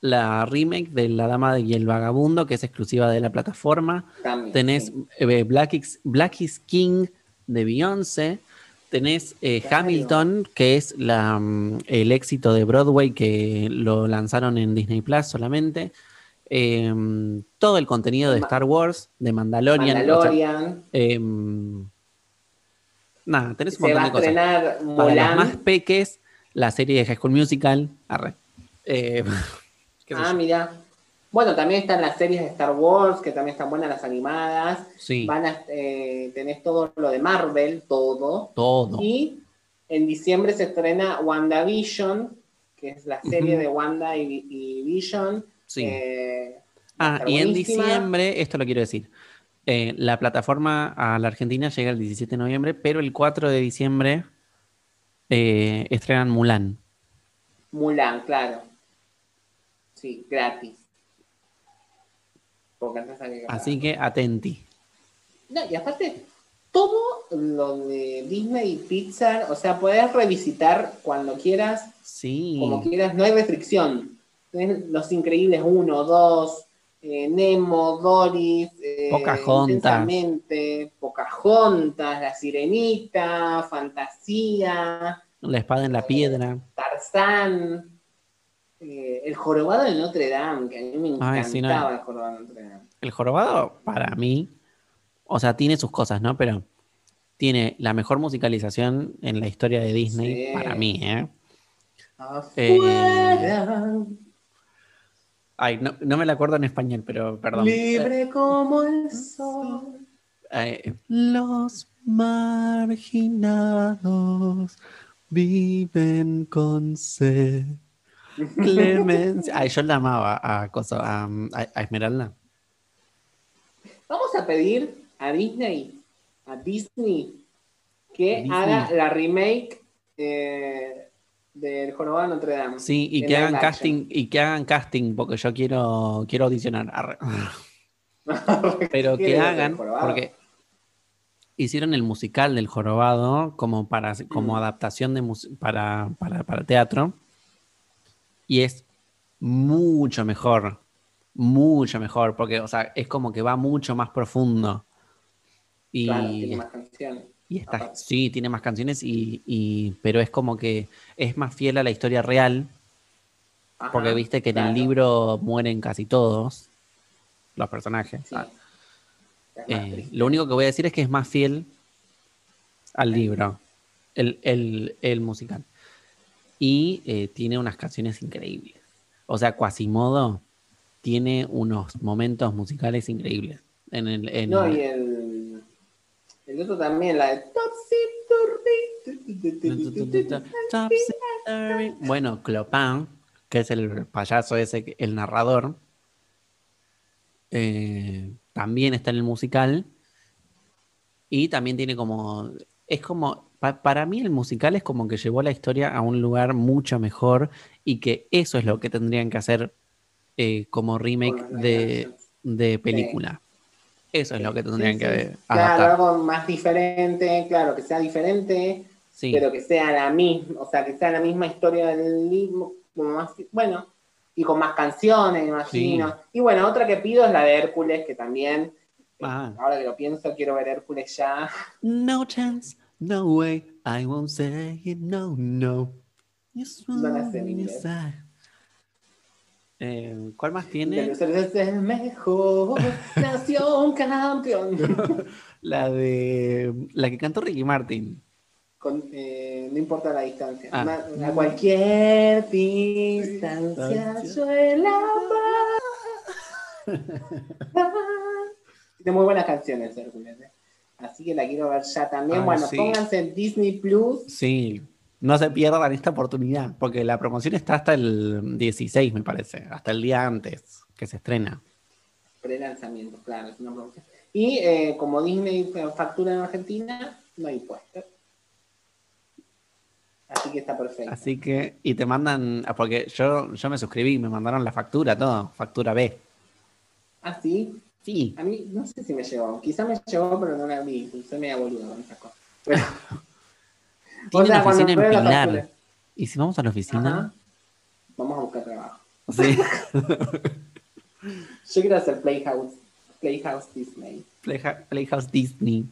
la remake de La Dama y el Vagabundo, que es exclusiva de la plataforma. También, Tenés sí. eh, Black, is, Black is King de Beyoncé. Tenés eh, Claro. Hamilton, que es la, mm, el éxito de Broadway que lo lanzaron en Disney Plus solamente. Em, todo el contenido de Star Wars, de Mandalorian. o sea, Mandalorian. em, nada, tenés un se montón va de cosas. Para más peques, la serie de High School Musical. Arre. Eh, Ah, mira. Bueno, también están las series de Star Wars, que también están buenas las animadas. sí, Van a, eh, tenés todo lo de Marvel, todo. todo. Y en diciembre se estrena WandaVision, que es la serie de Wanda y, y Vision. Sí. Eh, Ah, y en diciembre, esto lo quiero decir. eh, la plataforma a la Argentina llega el 17 de noviembre, pero el 4 de diciembre eh, estrenan Mulan. Mulan, claro. Sí, gratis. Porque antes había. Así que atenti. No, y aparte, todo lo de Disney y Pixar, o sea, podés revisitar cuando quieras, Sí. como quieras, no hay restricción. Los Increíbles 1, 2, eh, Nemo, Doris, eh, Pocahontas. La Sirenita, Fantasía, La espada en la piedra. Tarzán, eh, El Jorobado de Notre Dame, que a mí me encantaba Ay, sí, no. El Jorobado de Notre Dame. El jorobado, para mí, o sea, tiene sus cosas, ¿no? Pero tiene la mejor musicalización en la historia de Disney, Sí. para mí, ¿eh? Afuera. Ay, no, no me la acuerdo en español, pero perdón. Libre como el sol. Eh, los marginados viven con sed. Clemencia. Ay, yo la amaba a, cosa- a, a- a Esmeralda. Vamos a pedir a Disney, a Disney, que Disney. haga la remake eh, del Jorobado Notre Dame. Sí, y que hagan action. casting, y que hagan casting, porque yo quiero, quiero audicionar. Pero que ¿Quieren hacer hagan, porque hicieron el musical del jorobado como para como Mm. adaptación de para, para, para teatro. Y es mucho mejor. Mucho mejor. Porque, o sea, es como que va mucho más profundo. Y, Claro, tiene más canciones. Y sí, tiene más canciones, y, y- pero es como que es más fiel a la historia real. Ajá, Porque viste que en el libro mueren casi todos los personajes. sí. Ah, eh, lo único que voy a decir es que es más fiel al libro, el, el- el musical. Y eh, tiene unas canciones increíbles. O sea, Quasimodo tiene unos momentos musicales increíbles. En el, en- No, y el, el otro también, la de Topsy. Bueno, Clopin, que es el payaso ese, el narrador, eh, también está en el musical. Y también tiene como. Es como. pa- para mí, el musical es como que llevó la historia a un lugar mucho mejor. Y que eso es lo que tendrían que hacer eh, como remake de, de película. Eso es lo que tendrían Sí, que sí. Claro, adaptar. algo más diferente, claro, que sea diferente, Sí. pero que sea la misma, o sea, que sea la misma historia del libro, como más, bueno, y con más canciones, imagino. Y bueno, otra que pido es la de Hércules, que también, Ah. ahora que lo pienso, quiero ver Hércules ya. No chance, no way, I won't say it, no, no. Yes, No la sé en yes, inglés. I- Eh, ¿Cuál más De tiene? es el mejor, nació un campeón. La de. La que cantó Ricky Martin. Con, eh, no importa la distancia. Ah. A cualquier distancia amar. Tiene muy buenas canciones, Hércules. ¿eh? Así que la quiero ver ya también. Ay, bueno, sí. pónganse en Disney Plus. Sí. No se pierdan esta oportunidad, porque la promoción está hasta el 16, me parece. Hasta el día antes que se estrena. Pre-lanzamiento, claro, es una promoción. Y eh, como Disney factura en Argentina, no hay impuestos. Así que está perfecto. Así que. Y te mandan. ah, Porque yo, yo me suscribí, me mandaron la factura, todo. Factura B. Ah, sí. Sí. A mí no sé si me llegó. Quizá me llegó, pero no la vi. Soy media boluda con esas cosas. Pero, Tiene sea, una oficina en Pilar. ¿Y si vamos a la oficina? Ajá. Vamos a buscar trabajo. Sí. Yo quiero hacer Playhouse, Playhouse Disney. Playha- Playhouse Disney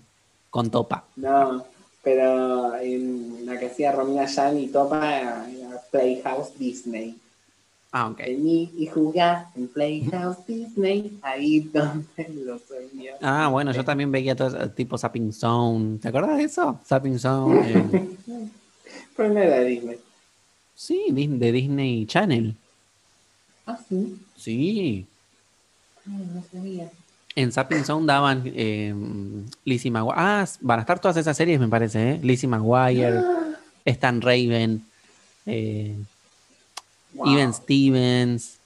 con topa. No, pero en la que hacía Romina Yan y Topa era Playhouse Disney. Ah, ok. Vení y jugá en Playhouse Disney, ahí donde lo soñó. Ah, bueno, yo también veía todo tipo Zapping Zone. ¿Te acuerdas de eso? Zapping Zone. eh, Pero no era de Disney. sí, de Disney Channel. Ah, sí. Sí. Ay, no sabía. En Zapping Zone daban eh, Lizzie McGuire. Ah, van a estar todas esas series, me parece, ¿eh? Lizzie McGuire, Stan Raven, eh, Wow. Even Stevens.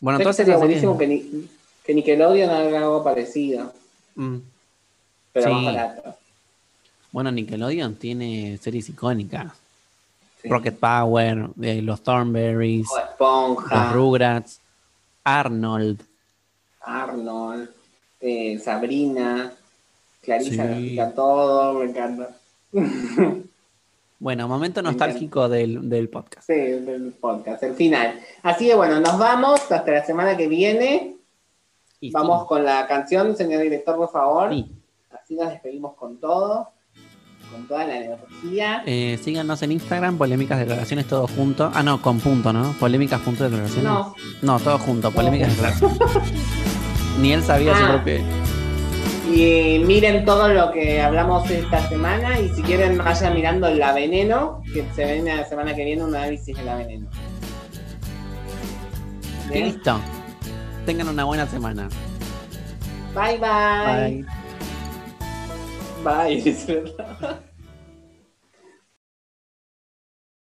Bueno, ¿Sabes todas que sería buenísimo que, ni- que Nickelodeon haga algo parecido, Mm. pero Sí. más barato. Bueno, Nickelodeon tiene series icónicas. Sí. Rocket Power, eh, los Thornberries, Esponja. los Rugrats, Arnold. Arnold, eh, Sabrina, Clarisa Sí. todo, me encanta. Bueno, momento Me nostálgico del, del podcast. Sí, del podcast, el final. Así que bueno, nos vamos hasta la semana que viene. Y Vamos sí, con la canción, señor director, por favor. sí. Así nos despedimos con todo, con toda la energía. Eh, síganos en Instagram, polémicas declaraciones, todo junto. Ah, no, con punto, ¿no? Polémicas punto declaraciones. No. No, todo junto, polémicas declaraciones. Ni él sabía su Ah. propio. Y miren todo lo que hablamos esta semana y si quieren vayan mirando La Veneno, que se viene la semana que viene un análisis de La Veneno. Y listo. Tengan una buena semana. Bye, bye. Bye. Bye.